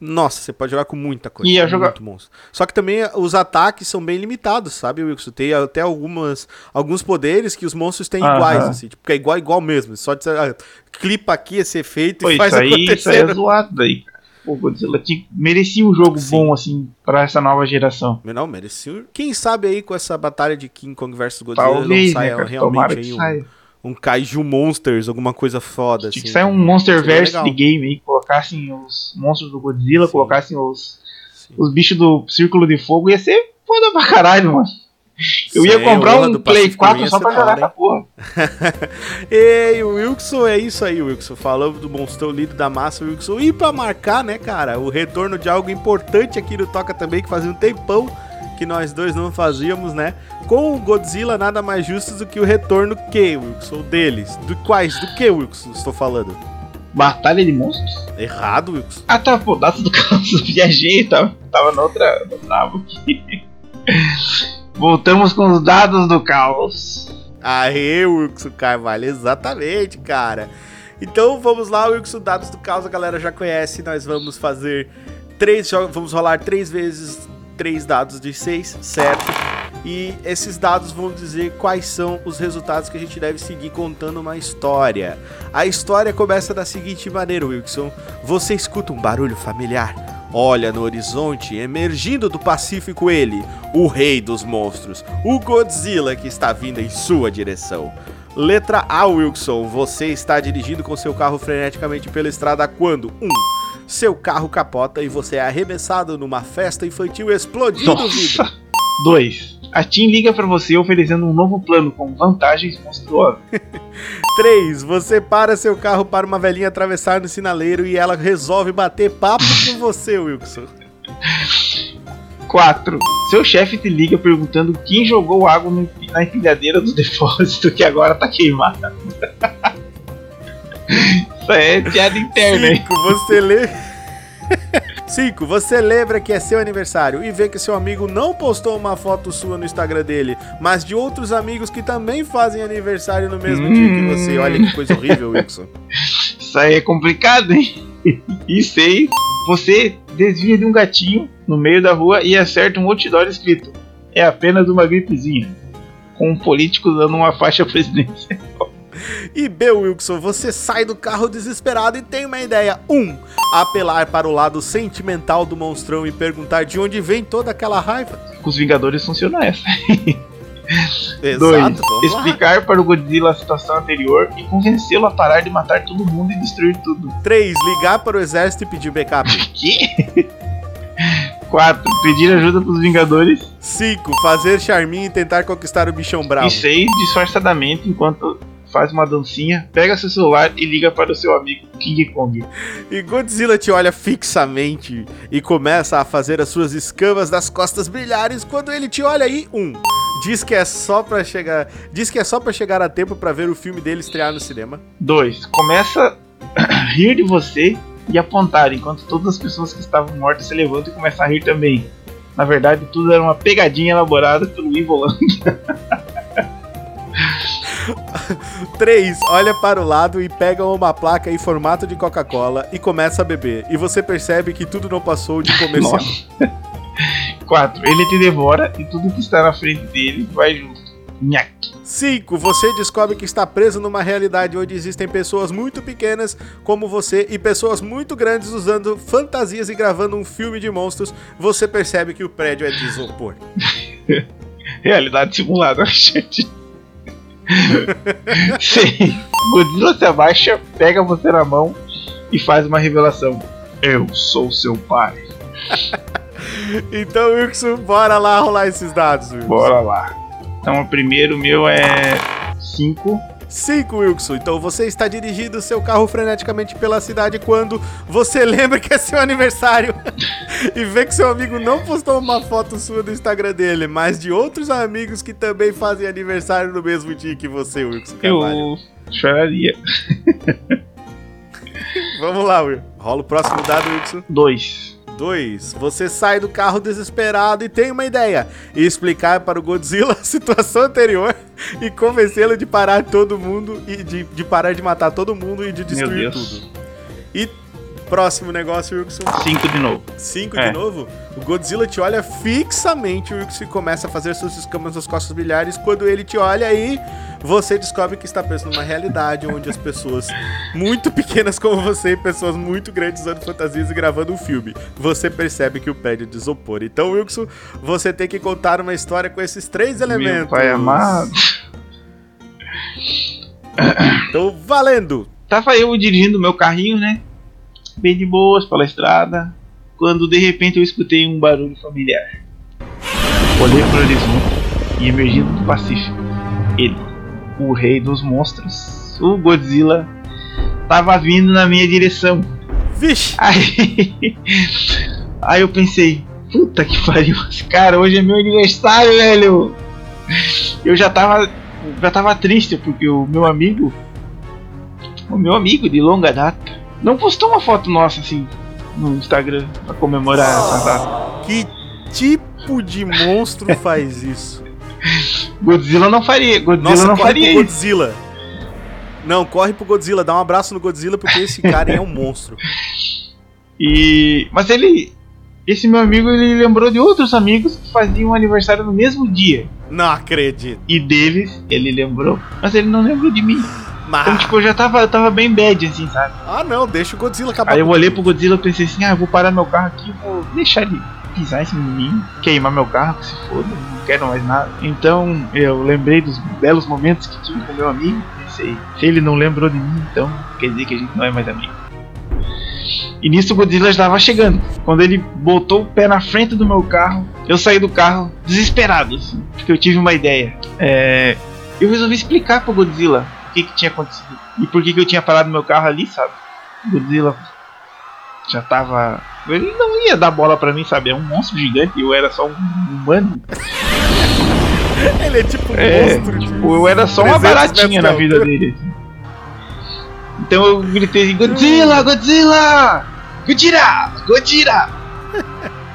Nossa, você pode jogar com muita coisa. Ia jogar- muito monstro. Só que também os ataques são bem limitados, sabe, Wilson? Tem até algumas, alguns poderes que os monstros têm Aham. iguais, assim. Tipo, que é igual, igual mesmo. Só de, ah, clipa aqui esse efeito Pô, e isso faz aí, isso aí acontecer. é zoado daí, cara. Pô, Godzilla tinha, merecia um jogo Sim. bom, assim, pra essa nova geração. Não, merecia. Quem sabe aí com essa batalha de King Kong versus Godzilla Talvez, não saia né, cara? realmente aí um, saia. Um Kaiju Monsters, alguma coisa foda, Tinha assim. que sair um Monsterverse de game aí, colocassem os monstros do Godzilla, Sim. colocassem os, Sim. os bichos do Círculo de Fogo, ia ser foda pra caralho, mano. Eu ia Sem comprar um Play Pacific 4 Rim só pra jogar essa porra. Ei, Wilson, é isso aí, Wilson. Falamos do monstrão lido da massa, Wilson. E pra marcar, né, cara, o retorno de algo importante aqui no Toca também, que fazia um tempão que nós dois não fazíamos, né? Com o Godzilla, nada mais justo do que o retorno que, Wilson? Deles. Do quais? Do que, Wilson? Estou falando. Batalha de monstros? Errado, Wilson. Ah, tá, pô, data do caos, viajei, tava, tava na outra. Tava aqui. Voltamos com os dados do caos. Aê, Wilson Carvalho, exatamente, cara. Então vamos lá, Wilson, dados do caos, a galera já conhece. Nós vamos fazer três jogos, vamos rolar três vezes três dados de seis, certo? E esses dados vão dizer quais são os resultados que a gente deve seguir contando uma história. A história começa da seguinte maneira, Wilson. Você escuta um barulho familiar. Olha no horizonte, emergindo do Pacífico ele, o rei dos monstros, o Godzilla que está vindo em sua direção. Letra A, Wilson. Você está dirigindo com seu carro freneticamente pela estrada quando 1. Um, seu carro capota e você é arremessado numa festa infantil explodindo o vidro. Nossa! 2. A Team liga pra você oferecendo um novo plano com vantagens monstruosas. 3. Você para seu carro para uma velhinha atravessar no sinaleiro e ela resolve bater papo com você, Wilson. 4. Seu chefe te liga perguntando quem jogou água na empilhadeira do depósito que agora tá queimada. Isso aí é piada interna, hein? 5. Você lê. 5. Você lembra que é seu aniversário e vê que seu amigo não postou uma foto sua no Instagram dele, mas de outros amigos que também fazem aniversário no mesmo dia que você. Olha que coisa horrível, Wilson. Isso aí é complicado, hein? E 6. Você desvia de um gatinho no meio da rua e acerta um outdoor escrito: É apenas uma gripezinha. Com um político dando uma faixa presidencial. E B, Wilson, você sai do carro desesperado e tem uma ideia. 1. Um, apelar para o lado sentimental do monstrão e perguntar de onde vem toda aquela raiva. Com os Vingadores funciona essa. Exato, 2. vamos lá. Explicar para o Godzilla a situação anterior e convencê-lo a parar de matar todo mundo e destruir tudo. 3. Ligar para o exército e pedir backup. Que? 4. Pedir ajuda pros Vingadores. 5. Fazer charminho e tentar conquistar o bichão bravo. E 6. Disfarçadamente, enquanto faz uma dancinha, pega seu celular e liga para o seu amigo King Kong. E Godzilla te olha fixamente e começa a fazer as suas escamas das costas brilharem quando ele te olha aí, um. Diz que é só para chegar, diz que é só para chegar a tempo para ver o filme dele estrear no cinema. 2. Começa a rir de você e apontar, enquanto todas as pessoas que estavam mortas se levantam e começam a rir também. Na verdade, tudo era uma pegadinha elaborada pelo Ivoland. 3. Olha para o lado e pega uma placa em formato de Coca-Cola e começa a beber. E você percebe que tudo não passou de comercial. Nossa. 4. Ele te devora e tudo que está na frente dele vai junto. Nhaque. 5. Você descobre que está preso numa realidade onde existem pessoas muito pequenas como você e pessoas muito grandes usando fantasias e gravando um filme de monstros. Você percebe que o prédio é de isopor. Realidade simulada, gente. 6. Godzilla se abaixa, pega você na mão e faz uma revelação. Eu sou seu pai. Então, Wilson, bora lá rolar esses dados, Wilson. Bora lá. Então, o primeiro meu é 5. 5, Wilson. Então você está dirigindo seu carro freneticamente pela cidade quando você lembra que é seu aniversário e vê que seu amigo não postou uma foto sua no Instagram dele, mas de outros amigos que também fazem aniversário no mesmo dia que você, Wilson. Carvalho. Eu choraria. Vamos lá, Will. Rola o próximo dado, Wilson. 2. 2. Você sai do carro desesperado e tem uma ideia: explicar para o Godzilla a situação anterior e convencê-lo de parar todo mundo e de, de parar de matar todo mundo e de destruir tudo. E próximo negócio, Wilson. 5 de novo. 5 É. de novo, o Godzilla te olha fixamente, o Wilson começa a fazer suas escamas nas costas brilhares. Quando ele te olha aí, você descobre que está preso numa realidade onde as pessoas muito pequenas como você e pessoas muito grandes usando fantasias e gravando um filme. Você percebe que o prédio é de isopor. Então, Wilson, você tem que contar uma história com esses três elementos. Meu pai amado. Então, valendo! Tava eu dirigindo meu carrinho, né? Bem de boas pela estrada. Quando de repente eu escutei um barulho familiar. Olhei pro horizonte e emergindo do Pacífico. Ele, o rei dos monstros, o Godzilla, tava vindo na minha direção. Vixe! Aí, aí eu pensei, puta que pariu, cara, hoje é meu aniversário, velho. Eu já tava, já tava triste porque o meu amigo, o meu amigo de longa data, não postou uma foto nossa assim no Instagram pra comemorar essa data. Que tipo de monstro faz isso? Godzilla não faria, Godzilla Nossa, não corre faria pro isso. Godzilla. Não, corre pro Godzilla, dá um abraço no Godzilla porque esse cara é um monstro. E mas ele, esse meu amigo, ele lembrou de outros amigos que faziam aniversário no mesmo dia. Não acredito. E deles, ele lembrou, mas ele não lembrou de mim. Então, Mas... tipo, eu já tava, eu tava bem bad, assim, sabe? Ah, não, deixa o Godzilla acabar. Aí eu olhei pro Godzilla e pensei assim, ah, eu vou parar meu carro aqui, vou deixar ele pisar esse menino, queimar meu carro, que se foda, não quero mais nada. Então eu lembrei dos belos momentos que tive com meu amigo, pensei, se ele não lembrou de mim, então quer dizer que a gente não é mais amigo. E nisso o Godzilla estava chegando. Quando ele botou o pé na frente do meu carro, eu saí do carro desesperado, assim, porque eu tive uma ideia. É, eu resolvi explicar pro Godzilla o que, que tinha acontecido e por que, que eu tinha parado meu carro ali, sabe? Godzilla já tava. Ele não ia dar bola pra mim, sabe? É um monstro gigante e eu era só um humano. Ele é tipo um É, monstro. tipo, eu era só uma 300 baratinha na vida dele. Então eu gritei assim, Godzilla, Godzilla! Godzilla! Godzilla!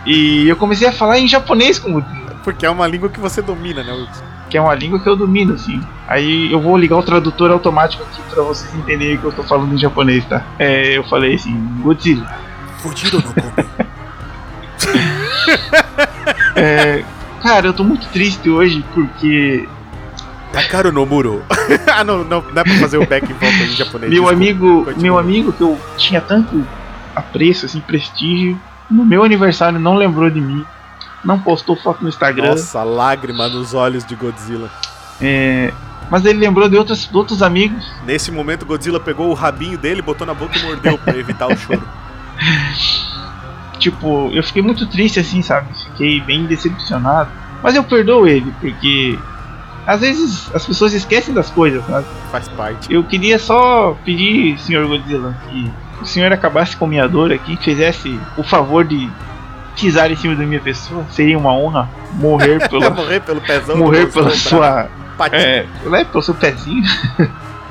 E eu comecei a falar em japonês com o Godzilla, Porque é uma língua que você domina, né, Wilson? Que é uma língua que eu domino, assim. Aí eu vou ligar o tradutor automático aqui pra vocês entenderem que eu tô falando em japonês, tá? É, eu falei assim, Godzilla. Fudido no. É, cara, eu tô muito triste hoje porque Takaru no muro. ah, não, não, é pra fazer o back e volta em japonês. meu desculpa. amigo, continua. meu amigo que eu tinha tanto apreço, assim, prestígio, no meu aniversário não lembrou de mim, não postou foto no Instagram, Nossa, lágrima nos olhos de Godzilla. é, mas ele lembrou de outros, de outros amigos. Nesse momento, Godzilla pegou o rabinho dele, botou na boca e mordeu pra evitar o choro. tipo, eu fiquei muito triste assim, sabe? Fiquei bem decepcionado. Mas eu perdoo ele, porque às vezes as pessoas esquecem das coisas, sabe? Faz parte. Eu queria só pedir, senhor Godzilla, que o senhor acabasse com a minha dor aqui, fizesse o favor de pisar em cima da minha pessoa. Seria uma honra morrer pela, morrer pelo pezão. morrer pela sua. patinho. É, né, pelo seu pezinho.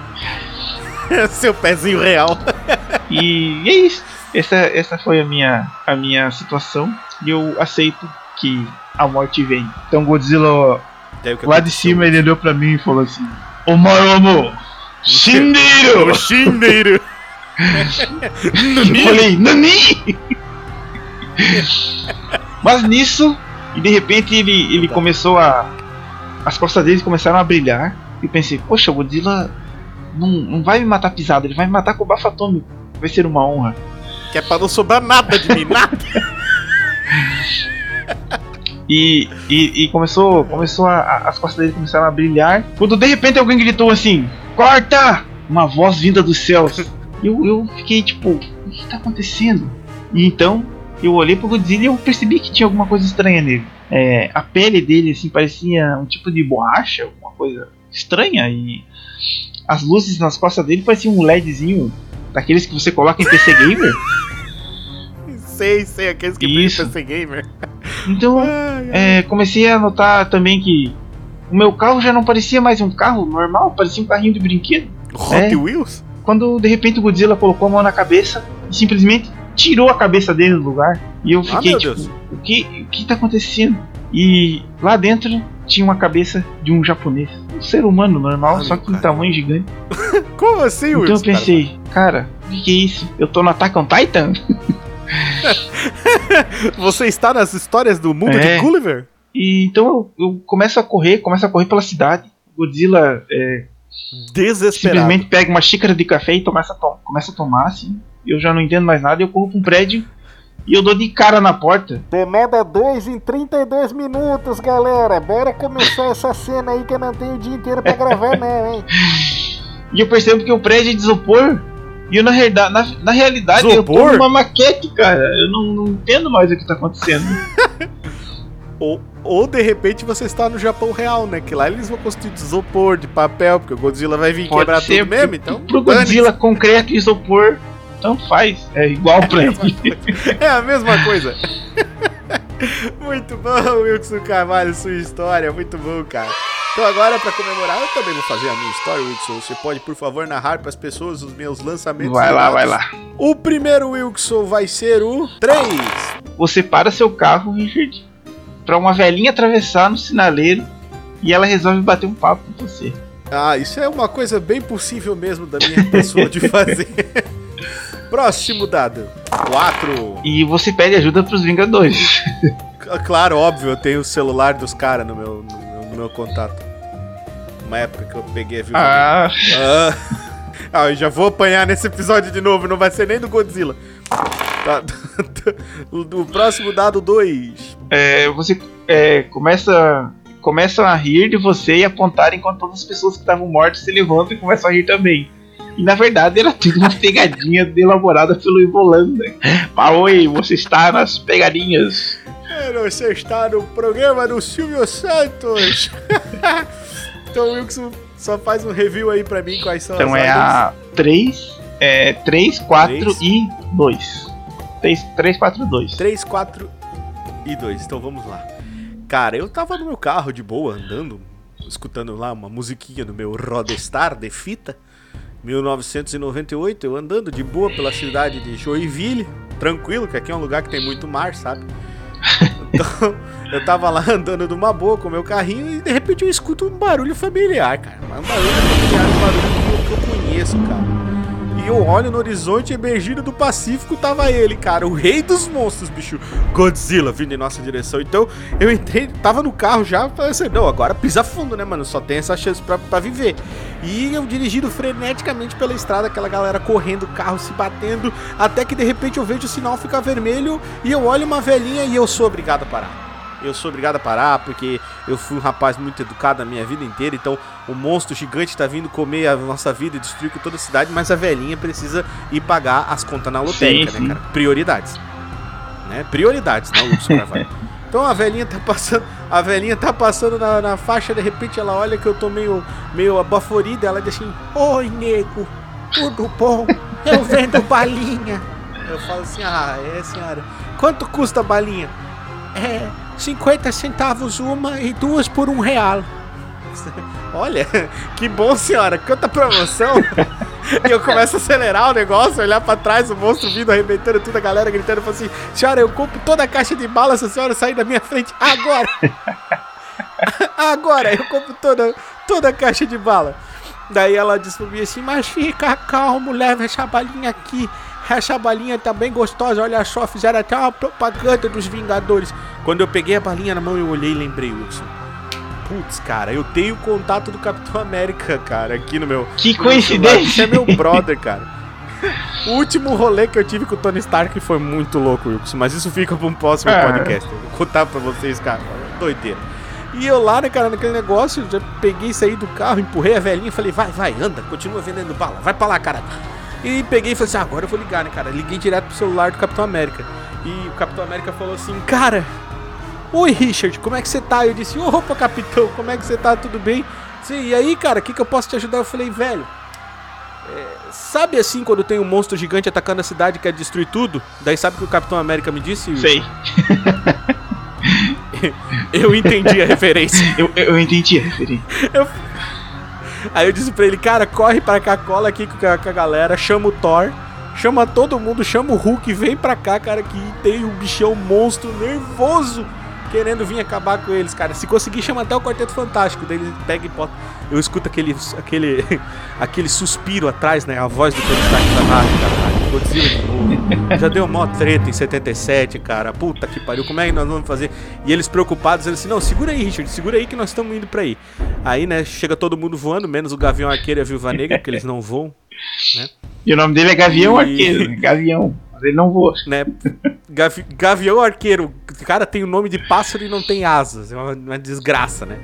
seu pezinho real. E é isso. Essa, essa foi a minha, a minha situação. E eu aceito que a morte vem. Então Godzilla, o lá de cima, ele olhou pra mim e falou assim: Ô Maromo! Shindeiro! O Shindeiro. Eu falei, Nani! Mas nisso, e de repente ele, ele começou a. As costas dele começaram a brilhar. E eu pensei, poxa, o Godzilla não, não vai me matar pisado, ele vai me matar com bafo atômico. Vai ser uma honra. Que é pra não sobrar nada de mim, nada. E, e, e começou, começou a, a- as costas dele começaram a brilhar. Quando de repente alguém gritou assim: Corta! Uma voz vinda dos céus. Eu, eu fiquei tipo: O que tá acontecendo? E então eu olhei pro Godzilla e eu percebi que tinha alguma coisa estranha nele. É, a pele dele assim parecia um tipo de borracha, alguma coisa estranha. E as luzes nas costas dele pareciam um LEDzinho daqueles que você coloca em PC Gamer. sei, sei, aqueles que brilham pra ser gamer. Então Ai, ai. É, comecei a notar também que o meu carro já não parecia mais um carro normal, parecia um carrinho de brinquedo. Hot é. Wheels? Quando de repente o Godzilla colocou a mão na cabeça e simplesmente tirou a cabeça dele do lugar. E eu Ah, fiquei meu tipo, o que, o que tá acontecendo? E lá dentro tinha uma cabeça de um japonês. Um ser humano normal, Ah, só que em cara. tamanho gigante. Como assim, Então Wilson? eu pensei, cara, o que, que é isso? Eu tô no Attack on Titan? Você está nas histórias do mundo É. de Gulliver? E então eu, eu começo a correr, começo a correr pela cidade. Godzilla é, Desesperado. simplesmente pega uma xícara de café e começa a, começa a tomar, assim. Eu já não entendo mais nada, eu corro pra um prédio e eu dou de cara na porta. Demanda 2 em 32 minutos, galera. Bora começar essa cena aí que eu não tenho o dia inteiro pra gravar, não, hein? E eu percebo que o prédio é de isopor. E eu, na, realidade- na, na realidade, eu Isopor? tô numa maquete, cara. Eu não, não entendo mais o que tá acontecendo. Ou, ou de repente você está no Japão real, né? Que lá eles vão construir de isopor, de papel, porque o Godzilla vai vir Pode quebrar ser, tudo mesmo, então. Pro. Godzilla, concreto e isopor, tanto faz. É igual pra ele. É a mesma coisa. muito bom, Wilson Carvalho, sua história, muito bom, cara. Então agora, pra comemorar, eu também vou fazer a minha história, Wilson. Você pode, por favor, narrar pras pessoas os meus lançamentos. Vai lá, vai lá. O primeiro Wilson vai ser o 3. Você para seu carro, Richard, pra uma velhinha atravessar no sinaleiro e ela resolve bater um papo com você. Ah, isso é uma coisa bem possível mesmo da minha pessoa de fazer. Próximo dado. 4. E você pede ajuda pros Vingadores. Claro, óbvio, eu tenho o celular dos caras no meu, no, meu- no meu contato. Uma época que eu peguei a viu Ah, Ah, ah, eu já vou apanhar nesse episódio de novo, não vai ser nem do Godzilla. Tá, o próximo dado 2. é, você é, começa, começam a rir de você e apontar enquanto todas as pessoas que estavam mortas se levantam e começam a rir também. E na verdade era tudo uma pegadinha elaborada pelo Ivolanda. Maoi, você está nas pegadinhas. Você está no programa do Silvio Santos. então, Wilson, só faz um review aí pra mim quais são Então as é a 3, é 3, 4 Três. e 2. 3, 3, 4, 2. 3, 4 e 2. Então vamos lá. Cara, eu tava no meu carro de boa, andando, escutando lá uma musiquinha no meu Rodestar de fita. 1998, eu andando de boa pela cidade de Joinville, tranquilo, que aqui é um lugar que tem muito mar, sabe? Então, eu tava lá andando numa boa com o meu carrinho e de repente eu escuto um barulho familiar, cara. Um barulho familiar, um barulho que eu conheço, cara. E eu olho no horizonte emergindo do Pacífico, tava ele, cara, o rei dos monstros, bicho. Godzilla vindo em nossa direção. Então eu entrei, tava no carro já, falei assim, não, agora pisa fundo, né, mano? Só tem essa chance pra, pra viver. E eu dirigindo freneticamente pela estrada, aquela galera correndo, carro se batendo, até que de repente eu vejo o sinal ficar vermelho e eu olho uma velhinha e eu sou obrigado a parar. Eu sou obrigado a parar porque eu fui um rapaz muito educado a minha vida inteira, então o monstro gigante tá vindo comer a nossa vida e destruir com toda a cidade, mas a velhinha precisa ir pagar as contas na lotérica, né, cara? Prioridades. né? Prioridades, não, Wilson Carvalho. Então a velhinha tá passando, a velhinha tá passando na, na faixa, de repente ela olha que eu tô meio, meio abaforida, ela diz assim, Oi, nego, tudo bom? Eu vendo balinha. Eu falo assim, ah, é senhora, quanto custa a balinha? É, 50 centavos uma e duas por um real. Olha, que bom, senhora. Quanta promoção. E eu começo a acelerar o negócio, olhar pra trás, o monstro vindo, arrebentando tudo, a galera gritando, falo assim, senhora, eu compro toda a caixa de bala se a senhora sair da minha frente agora. agora, eu compro toda, toda a caixa de bala. Daí ela disse mim assim, mas fica calmo, leva essa balinha aqui. Essa balinha tá bem gostosa, olha só, fizeram até uma propaganda dos Vingadores. Quando eu peguei a balinha na mão, eu olhei e lembrei, Wilson. Putz, cara, eu tenho o contato do Capitão América, cara, aqui no meu. Que no meu celular. coincidência. Você é meu brother, cara. O último rolê que eu tive com o Tony Stark foi muito louco, Wilson, mas isso fica pra um próximo Ah. podcast. Eu vou contar pra vocês, cara. Doideira. E eu lá, né, cara, naquele negócio, já peguei, saí do carro, empurrei a velhinha e falei, vai, vai, anda, continua vendendo bala, vai pra lá, cara. E peguei e falei assim, ah, agora eu vou ligar, né, cara. Liguei direto pro celular do Capitão América. E o Capitão América falou assim, cara, oi Richard, como é que você tá? Eu disse, opa, capitão, como é que você tá? Tudo bem? Sim, e aí, cara, o que, que eu posso te ajudar? Eu falei, velho, é, sabe assim quando tem um monstro gigante atacando a cidade e quer destruir tudo? Daí sabe o que o Capitão América me disse? Sei. Eu entendi a referência. Eu, eu entendi a referência. Aí eu disse pra ele, cara, corre pra cá, cola aqui com a, com a galera, chama o Thor, chama todo mundo, chama o Hulk, vem pra cá, cara, que tem um bichão monstro nervoso querendo vir acabar com eles, cara. Se conseguir, chama até o Quarteto Fantástico. Daí ele pega e bota. Eu escuto aquele, aquele, aquele suspiro atrás, né? A voz do Tony Stark da nave, cara. Godzilla. Já deu mó treta em 77, cara. Puta que pariu. Como é que nós vamos fazer? E eles preocupados, dizendo assim: Não, segura aí, Richard, segura aí que nós estamos indo pra aí. Aí, né, chega todo mundo voando, menos o Gavião Arqueiro e a Viúva Negra, porque eles não voam, E o nome dele é Gavião E- Arqueiro, né? Gavião. Mas ele não voa. né? Gavi- Gavião Arqueiro, o cara tem o nome de pássaro e não tem asas. É uma, uma desgraça, né?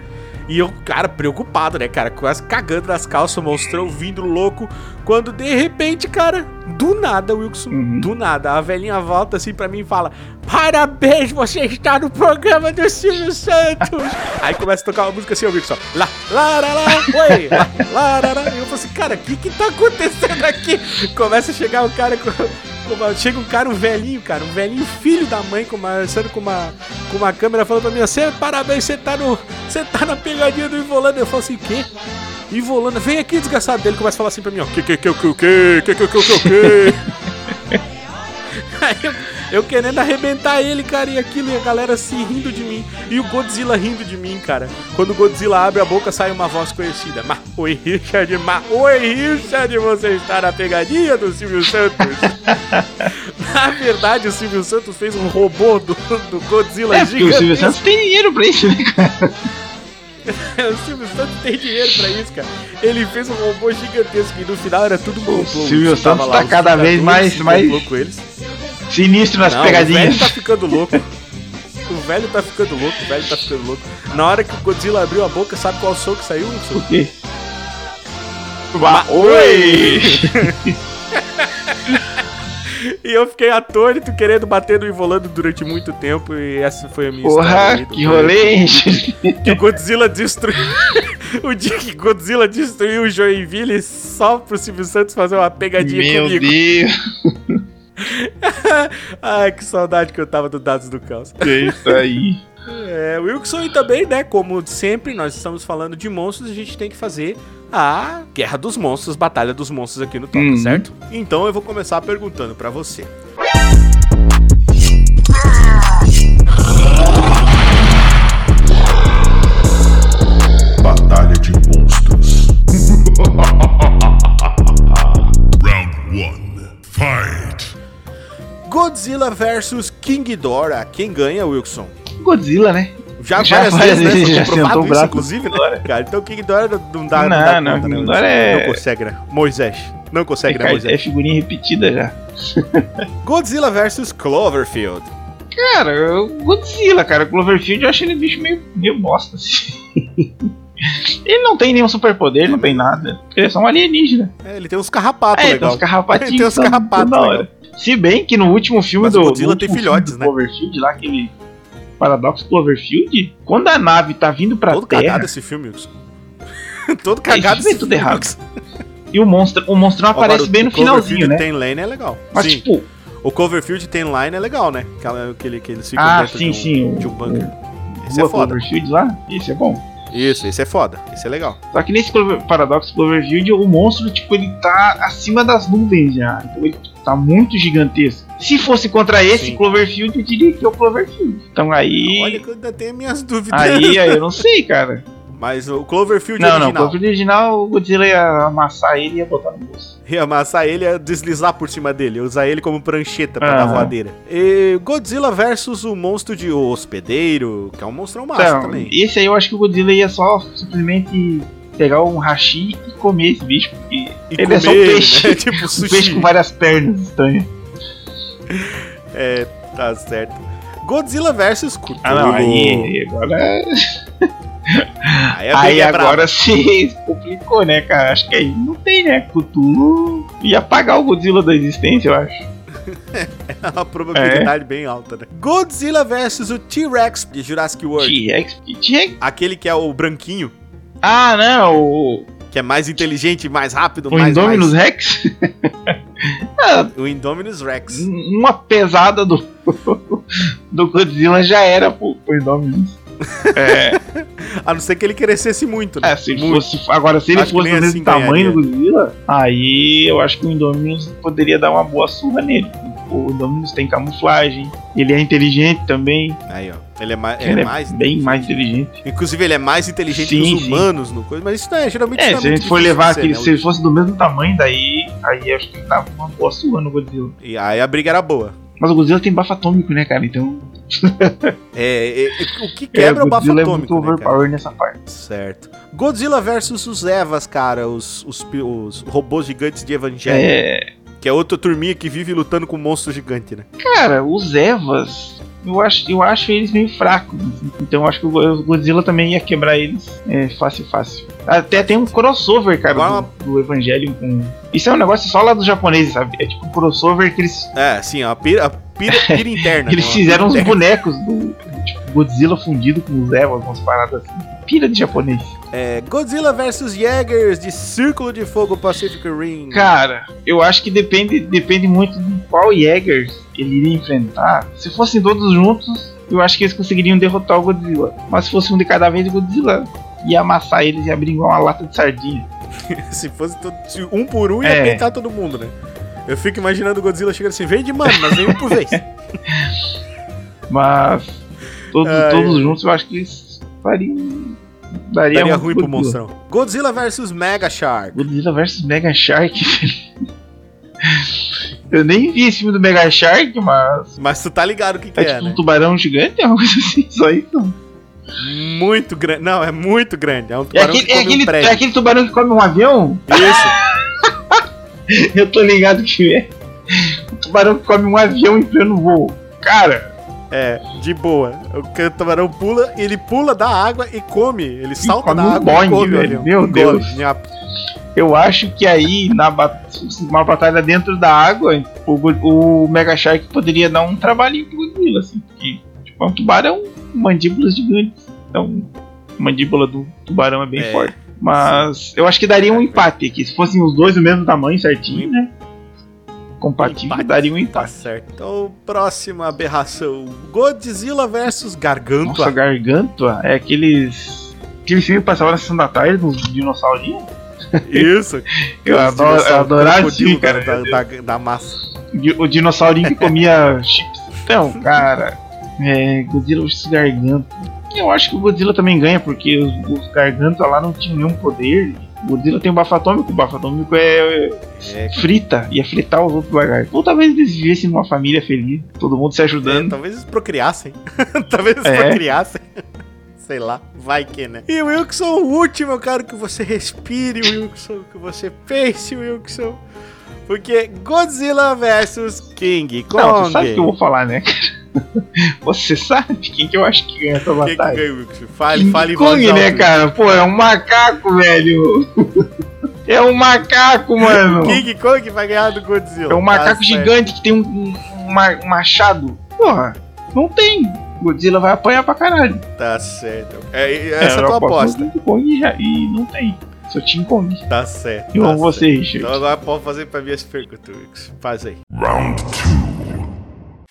E eu, cara, preocupado, né, cara? Quase cagando nas calças, o monstrão vindo louco. Quando de repente, cara, do nada, Wilson, Uhum. do nada, a velhinha volta assim pra mim e fala: Parabéns, você está no programa do Silvio Santos. Aí começa a tocar uma música assim, o Wilson: Lá, lá, lá, lá, oi, lá, lá, lá, lá. E eu falo assim, cara, o que que tá acontecendo aqui? Começa a chegar o cara com. chega um cara, um velhinho, cara, um velhinho filho da mãe, conversando com uma, com uma câmera, falando pra mim, você, parabéns, você tá no. Você tá na pegadinha do Ivolanda. Eu falo assim, o quê? Ivolanda, vem aqui, desgraçado dele, começa a falar assim pra mim, ó. Que, que, que, que, que, que, que, que, que, que. Aí eu, eu querendo arrebentar ele, cara, e aquilo, e a galera se rindo de mim. E o Godzilla rindo de mim, cara. Quando o Godzilla abre a boca, sai uma voz conhecida. Mas, oi, Richard, mas, oi, Richard, você está na pegadinha do Silvio Santos. na verdade, o Silvio Santos fez um robô do, do Godzilla É, porque o Silvio Santos tem dinheiro pra isso, né, cara? o Silvio Santos tem dinheiro pra isso, cara. Ele fez um robô gigantesco e no final era tudo um complô. Silvio Wilson tava Santos lá, tá cada vez mais- mais- com eles. Sinistro nas Não, pegadinhas. O velho tá ficando louco. O velho tá ficando louco, o velho tá ficando louco. Na hora que o Godzilla abriu a boca, sabe qual som que saiu? O quê? Oi! E eu fiquei atônito querendo bater no Ivolando durante muito tempo e essa foi a minha Porra, história. que rolê? Que o Godzilla destruiu. o dia que Godzilla destruiu o Joinville só pro Silvio Santos fazer uma pegadinha Meu comigo. Deus, Ai, que saudade que eu tava do Dados do Caos. que isso aí. É, Wilson, e também, né, como sempre, nós estamos falando de monstros, a gente tem que fazer a Guerra dos Monstros, Batalha dos Monstros aqui no Toca, Uhum. certo? Então eu vou começar perguntando pra você. Batalha de monstros. Round 1. Fight. Godzilla versus King Ghidorah. Quem ganha, Wilson? Godzilla, né? Já, Já várias várias vezes, né? vezes já sentou o isso, inclusive, né, cara? Então King Ghidorah não dá, Não, não, dá não, conta, né? Ghidorah é- Não consegue, né? Moisés. Não consegue, né, É, Moisés? é figurinha repetida já. Godzilla versus Cloverfield. Cara, o Godzilla, cara. O Cloverfield eu acho ele um bicho meio, meio bosta, assim. ele não tem nenhum superpoder, não tem nada. Ele é só um alienígena. É, ele tem uns carrapatos É, tem legal. uns carrapatinhos. Ele tem uns tão- carrapatos. Se bem que no último filme Mas do. o Godzilla no tem último filhotes, filme né? do Cloverfield, lá, aquele Paradox Cloverfield, quando a nave tá vindo pra Todo Terra cagado esse filme, Wilson. Todo cagado esse tudo filme, errado. E o monstro, o monstro não aparece Agora, o- bem no o finalzinho, né? Tem Lane é legal. Mas sim, tipo, o Cloverfield tem Line é legal, né? Aquela, aquele que eles ficam ah, dentro sim, de, um, sim. de um o- bunker. o Esse é foda. Cloverfield lá, esse é bom. Isso, esse é foda. Esse é legal. Só que nesse Paradox Cloverfield, o monstro, tipo, ele tá acima das nuvens já. Então ele tá muito gigantesco. Se fosse contra esse Sim. Cloverfield, eu diria que é o Cloverfield. Então aí. Olha que eu ainda tenho minhas dúvidas. Aí, aí eu não sei, cara. Mas o Cloverfield Não, não, o original. Cloverfield original, o Godzilla ia amassar ele e ia botar no bolso. Ia amassar ele ia deslizar por cima dele, usar ele como prancheta pra Aham. dar voadeira. E Godzilla versus o monstro de hospedeiro, que é um monstrão massa Então, também. esse aí eu acho que o Godzilla ia só simplesmente pegar um hashi e comer esse bicho. Porque E ele é só um comer, peixe. né? Tipo um sushi. peixe com várias pernas estranhas. É, tá certo. Godzilla versus Cthulhu. Ah, não, aí agora. Aí, a briga Aí é agora se complicou, né, cara? Acho que aí não tem, né? Cthulhu ia apagar o Godzilla da existência, eu acho. braba. uma probabilidade bem alta, né? Godzilla versus o T-Rex de Jurassic World. T-Rex. T-Rex. Aquele que é o branquinho, Ah, não, o, que é mais inteligente, mais rápido, o mais, Indominus mais... Rex. Ah, O Indominus Rex. uma pesada do, do Godzilla já era pro, pro Indominus. É, A não ser que ele crescesse muito, né? é, se Muito. fosse, agora, se ele Acho fosse do mesmo assim tamanho ganharia. do Godzilla, aí eu acho que o Indominus poderia dar uma boa surra nele. O Indominus tem camuflagem, ele é inteligente também, Aí, ó. Ele é mais. ele é é mais bem mais inteligente. Inclusive, ele é mais inteligente Sim, que os sim. humanos no coisa, mas isso não é, geralmente É, isso se a é gente for levar aquele, né? se ele fosse do mesmo tamanho, daí aí acho que dava uma boa surra no Godzilla. E aí a briga era boa. Mas o Godzilla tem bafo atômico, né, cara? Então. É, é, é, o que quebra é, o bafo Godzilla é atômico, muito né, overpower nessa parte. Certo. Godzilla versus os Evas, cara, os, os, os robôs gigantes de Evangelho. É. Que é outra turminha que vive lutando com um monstro gigante, né? Cara, os Evas. Eu acho, eu acho eles meio fracos. Então eu acho que o Go- o Godzilla também ia quebrar eles é, fácil, fácil. Até tem um crossover, cara, Agora do, do Evangelion com. Isso é um negócio só lá dos japoneses, sabe? É tipo um crossover que eles. É, sim, a pira, a pira, pira interna. Eles né? Uma fizeram uns bonecos do. Tipo, Godzilla fundido com os Evas, umas paradas assim. Pira de japonês. É, Godzilla versus Jaegers de Círculo de Fogo Pacific Ring. Cara, eu acho que depende, depende muito de qual Jaegers ele iria enfrentar. Se fossem todos juntos, eu acho que eles conseguiriam derrotar o Godzilla. Mas se fosse um de cada vez, o Godzilla ia amassar eles e abrir igual uma lata de sardinha. Se fosse todo- se um por um, ia É. peitar todo mundo, né? Eu fico imaginando o Godzilla chegando assim, vem de mano, mas vem um por vez. Mas todos, Ai, todos juntos eu acho que eles fariam. Daria, Daria ruim pro Godzilla. monstrão. Godzilla versus Mega Shark. Godzilla vs Mega Shark. eu nem vi esse filme do Mega Shark, mas. Mas tu tá ligado o que, que É, é, tipo né? um tubarão gigante, é uma coisa assim, só isso. Muito grande. Não, é muito grande. É um É tubarão aquele, que é, come um aquele, prédio. é aquele tubarão que come um avião? Isso. Eu tô ligado que é. O tubarão que come um avião em pleno voo. Cara, É, de boa. O tubarão pula, ele pula da água e come. Ele salta come da um água Boeing, e come velho. Meu Engole. Deus. Nhap. eu acho que aí, na ba- se fosse uma batalha dentro da água, o, o Mega Shark poderia dar um trabalhinho pro Godzilla, assim. Porque tipo, é um tubarão com mandíbulas gigantes. Então, a mandíbula do tubarão é bem É. forte. Mas eu acho que daria um empate aqui. Se fossem os dois do mesmo tamanho, certinho, né? Compatível, Empate. daria um Tá empate. certo. Então, próxima aberração: Godzilla versus Gargantua. Nossa, Gargantua é aqueles. Aquele filme que passava na sessão da tarde dos dinossaurinhos. Isso. Eu adoro, eu adorava esse crocodilo filme, cara. Da, da, da massa. O dinossaurinho que comia chips. Então, cara, é, Godzilla vs Gargantua. Eu acho que o Godzilla também ganha, porque os, os Gargantua lá não tinham nenhum poder. Godzilla tem um bafo atômico, o bafo atômico é, É, frita, ia fritar os outros lagartos. Ou talvez eles vivessem numa família feliz, todo mundo se é, ajudando. talvez eles procriassem. talvez eles É. procriassem. Sei lá, vai que, né? E Wilson, o último, eu quero que você respire, Wilson, que você pense, Wilson. Porque Godzilla versus King Kong. Não, você sabe o que eu vou falar, né? Você sabe quem que eu acho que ganha essa Quem que batalha? ganha? Fale, King fale Kong, né, cara? Pô, é um macaco, velho. É um macaco, mano. King Kong vai ganhar do Godzilla. É um macaco Tá certo. gigante que tem um, um- um ma- machado. Porra, não tem. Godzilla vai apanhar pra caralho. Tá certo. É, é- essa é a tua aposta. King Kong já, e não tem. Só Team Kong. Tá certo. E tá vamos você. Richard. Então agora pode fazer pra mim as perguntas. Faz aí. Round two.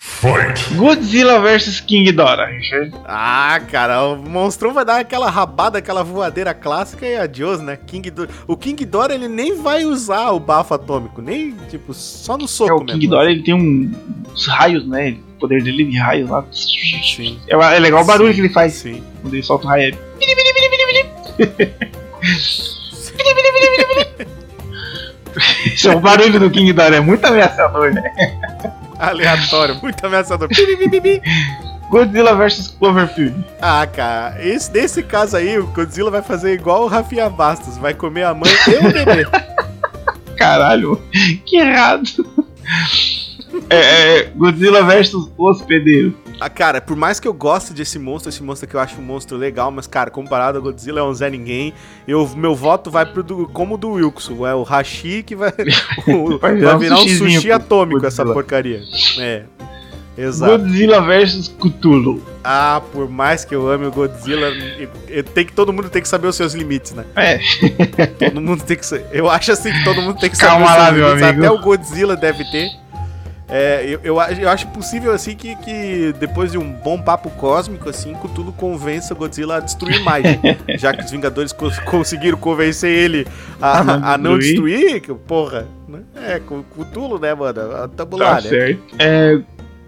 Fight. Godzilla vs King Dora, Richard. Ah, cara, o monstrão vai dar aquela rabada, aquela voadeira clássica e adiós, né? King Do... O King Dora, ele nem vai usar o bafo atômico, nem, tipo, só no soco É, o mesmo. King Dora ele tem um, uns raios, né? O poder dele é de raios lá. Sim. É, é legal o barulho que ele faz Sim. quando ele solta o raio. É o barulho do King Dora, é muito ameaçador, né? Aleatório, muito ameaçador. Godzilla vs Cloverfield. Ah, cara, esse, nesse caso aí, o Godzilla vai fazer igual o Rafinha Bastos, vai comer a mãe e o bebê. Caralho, que errado. É, é, Godzilla vs Hospedeiro. Ah, cara, por mais que eu goste desse monstro, esse monstro que eu acho um monstro legal, mas, cara, comparado ao Godzilla é um Zé Ninguém, eu, meu voto vai pro do, como o do Wilson, é o Hashi que vai, o- Vai vai virar um virar um sushi atômico essa porcaria. É, exato. Godzilla vs Cthulhu. Ah, por mais que eu ame o Godzilla, tem que, todo mundo tem que saber os seus limites, né? É, Todo mundo tem que Eu acho assim que todo mundo tem que Calma saber os lá, seus meu limites, amigo. Até o Godzilla deve ter. É, eu, eu, acho- eu acho possível assim que, que depois de um bom papo cósmico, assim, Cthulhu convença o Godzilla a destruir mais. né? já que os Vingadores cons- conseguiram convencer ele a, A não a não destruir. porra. Né? É, com Cthulhu, né, mano? Tamo tá lá, né? certo. É,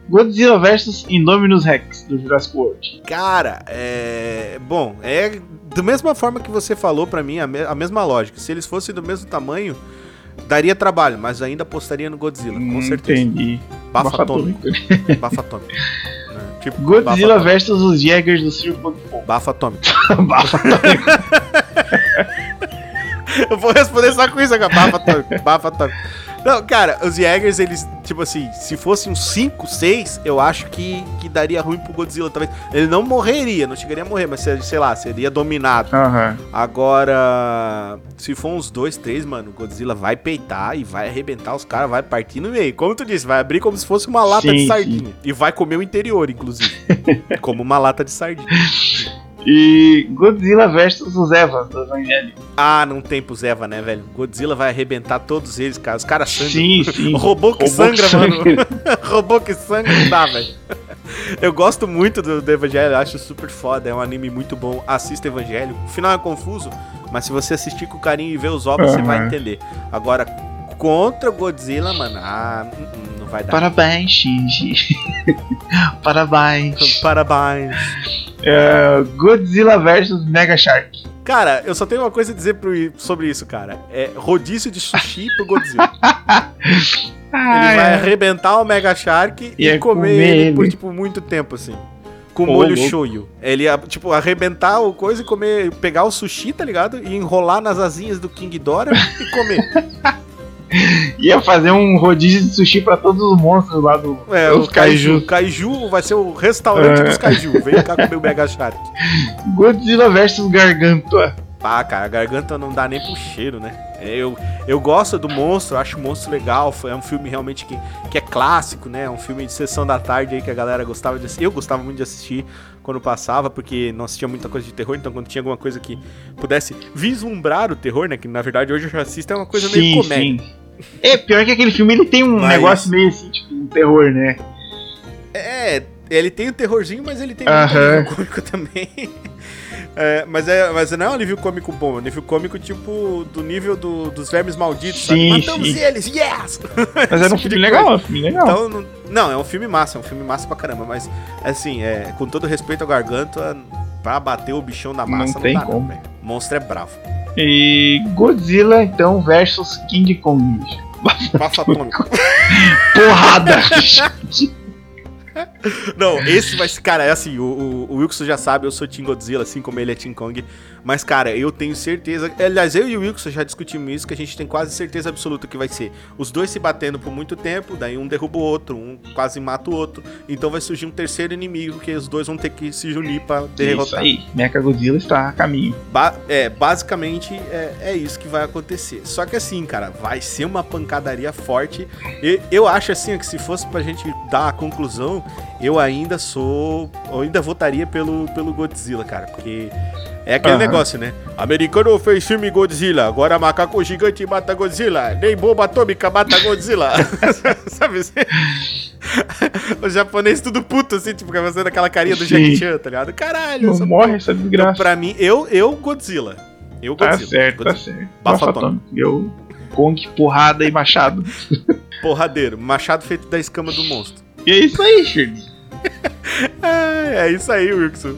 Godzilla vs Indominus Rex do Jurassic World. Cara, é. Bom, é da mesma forma que você falou pra mim, a, me- a mesma lógica. Se eles fossem do mesmo tamanho, daria trabalho, mas ainda apostaria no Godzilla, com Hum, certeza. Entendi. Bafo Bafa atômico. atômico. Atômico. né? Tipo, Godzilla bafo vs os Jägers do de Fogo. atômico. Atômico. Bafa atômico. Eu vou responder só com isso agora. Bafo atômico. Atômico. Não, cara, os Jaegers, eles, tipo assim, se fosse uns 5, 6, eu acho que, que daria ruim pro Godzilla, talvez. Ele não morreria, não chegaria a morrer, mas sei lá, seria dominado. Aham. Agora, se for uns dois, três, mano, o Godzilla vai peitar e vai arrebentar os caras, vai partir no meio. Como tu disse, vai abrir como se fosse uma lata Sim, de sardinha. E vai comer o interior, inclusive. como uma lata de sardinha. E Godzilla vs os Evas do Evangelho. Ah, não tem pros Eva, né, velho? Godzilla vai arrebentar todos eles, cara. Os caras sangram. Sim, sim. Robô que Robô sangra, que mano. sangra. robô que sangra não dá, velho. Eu gosto muito do, do Evangelho, acho super foda. É um anime muito bom. Assista Evangelho. O final é confuso, mas se você assistir com carinho e ver os ovos, você vai entender. Agora, contra Godzilla, mano, ah, hum, não vai dar. Parabéns, Shinji. Parabéns. Parabéns. É, Godzilla vs Mega Shark. Cara, eu só tenho uma coisa a dizer pro- sobre isso, cara. É rodízio de sushi pro Godzilla. Ele Ah, vai é. arrebentar o Mega Shark e, E é comer, comer ele, por, ele. tipo, muito tempo, assim. Com Ô, molho louco. shoyu. Ele ia, tipo, arrebentar o coisa e comer, pegar o sushi, tá ligado? E enrolar nas asinhas do King Dora e comer. Ia fazer um rodízio de sushi pra todos os monstros lá do É, os o Kaiju. kaiju. Kaiju vai ser o restaurante É. dos Kaiju. Vem cá comer o Mega Shark. Godzilla vs Gargantua. Ah, cara, a garganta não dá nem pro cheiro, né? Eu, eu gosto do monstro, acho o monstro legal. É um filme realmente que, que é clássico, né? É um filme de sessão da tarde aí que a galera gostava de assistir. Eu gostava muito de assistir quando passava, porque não assistia muita coisa de terror, então quando tinha alguma coisa que pudesse vislumbrar o terror, né? Que na verdade hoje eu já assisto, é uma coisa meio comédia. É, pior que aquele filme ele tem um Mas- negócio meio assim, tipo, um terror, né? É, ele tem o terrorzinho, mas ele tem Aham. muito alívio cômico também. É, mas, é, mas não é um alívio cômico bom, é um alívio cômico tipo do nível do- dos vermes malditos, sabe? Sim, Matamos sim. eles, yes! Mas era um tipo filme legal, coisa. um filme legal. Então, não, não, é um filme massa, é um filme massa pra caramba, mas assim, é, com todo respeito ao garganta, pra bater o bichão da massa não, tem dá, como. não, monstro é bravo. E Godzilla, então, versus King Kong. Atômico. Porrada! Não, esse vai ser. Cara, é assim, o, o, o Wilson já sabe, eu sou Team Godzilla, assim como ele é Team Kong. Mas, cara, eu tenho certeza. Aliás, eu e o Wilson já discutimos isso, que a gente tem quase certeza absoluta que vai ser os dois se batendo por muito tempo, daí um derruba o outro, um quase mata o outro. Então vai surgir um terceiro inimigo que os dois vão ter que se unir pra Isso derrotar. aí. Mecha Godzilla está a caminho. Ba- é, basicamente é, é isso que vai acontecer. Só que assim, cara, vai ser uma pancadaria forte. E eu acho assim que se fosse pra gente dar a conclusão, eu ainda sou. Eu ainda votaria pelo, pelo Godzilla, cara. Porque é aquele Aham. negócio, né? Americano fez filme Godzilla, agora macaco gigante mata Godzilla, nem bomba atômica mata Godzilla. Sabe assim? Os japoneses tudo puto, assim, tipo, fazendo aquela carinha do. Jackie Chan, tá ligado? Caralho, Não morre essa então, desgraça. pra mim, eu, eu Godzilla. Eu Tá Godzilla. certo, tá Godzilla. certo. Bafo Bafo atômico. atômico. Eu, Kong, porrada e machado. Porradeiro. Machado feito da escama do monstro. E é isso aí, Shirley. É, é isso aí, Wilson.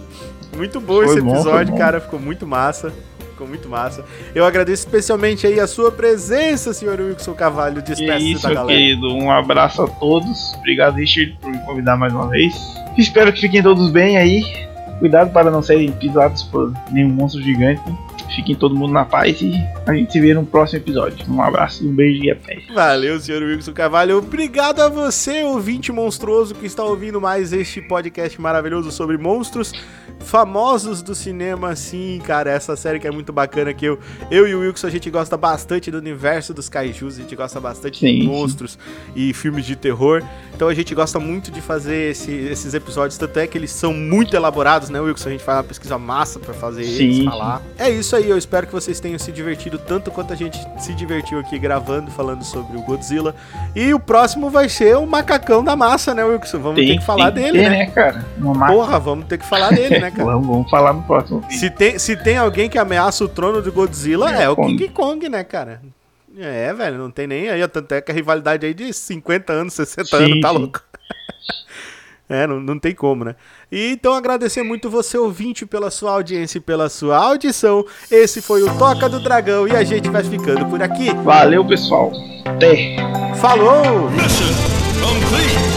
Muito bom Foi esse bom, episódio, bom. cara. Ficou muito massa. Ficou muito massa. Eu agradeço especialmente aí a sua presença, senhor Wilson Cavalho. E é Despeça isso, da meu galera. querido. Um abraço a todos. Obrigado, Richard, por me convidar mais uma vez. Espero que fiquem todos bem aí. Cuidado para não serem pisados por nenhum monstro gigante. Fiquem todo mundo na paz e a gente se vê no próximo episódio. Um abraço, um beijo e até. Valeu, senhor Wilson Carvalho. Obrigado a você, ouvinte monstruoso, que está ouvindo mais este podcast maravilhoso sobre monstros famosos do cinema. Sim, cara, essa série que é muito bacana. Que eu, eu e o Wilson, a gente gosta bastante do universo dos kaijus, a gente gosta bastante Sim, de sim. monstros e filmes de terror. Então a gente gosta muito de fazer esse- esses episódios. Tanto é que eles são muito elaborados, né, Wilson? A gente faz uma pesquisa massa pra fazer Sim, eles sim. falar. É isso aí, eu espero que vocês tenham se divertido tanto quanto a gente se divertiu aqui gravando, falando sobre o Godzilla. E o próximo vai ser o macacão da massa, né, Wilson? Vamos ter que falar tem dele, ter, né? cara? Uma máquina. Porra, vamos ter que falar dele, né, cara? vamos, vamos falar no próximo vídeo. Se tem, se tem alguém que ameaça o trono do Godzilla, é, É o. King Kong, né, cara? É, velho, não tem nem aí. Tanto é que a rivalidade aí de 50 anos, 60 Sim, anos, tá louco. É, não, não tem como, né? E então agradecer muito você, ouvinte, pela sua audiência e pela sua audição. Esse foi o Toca do Dragão e a gente vai ficando por aqui. Valeu, pessoal. Até. Falou! Mission complete.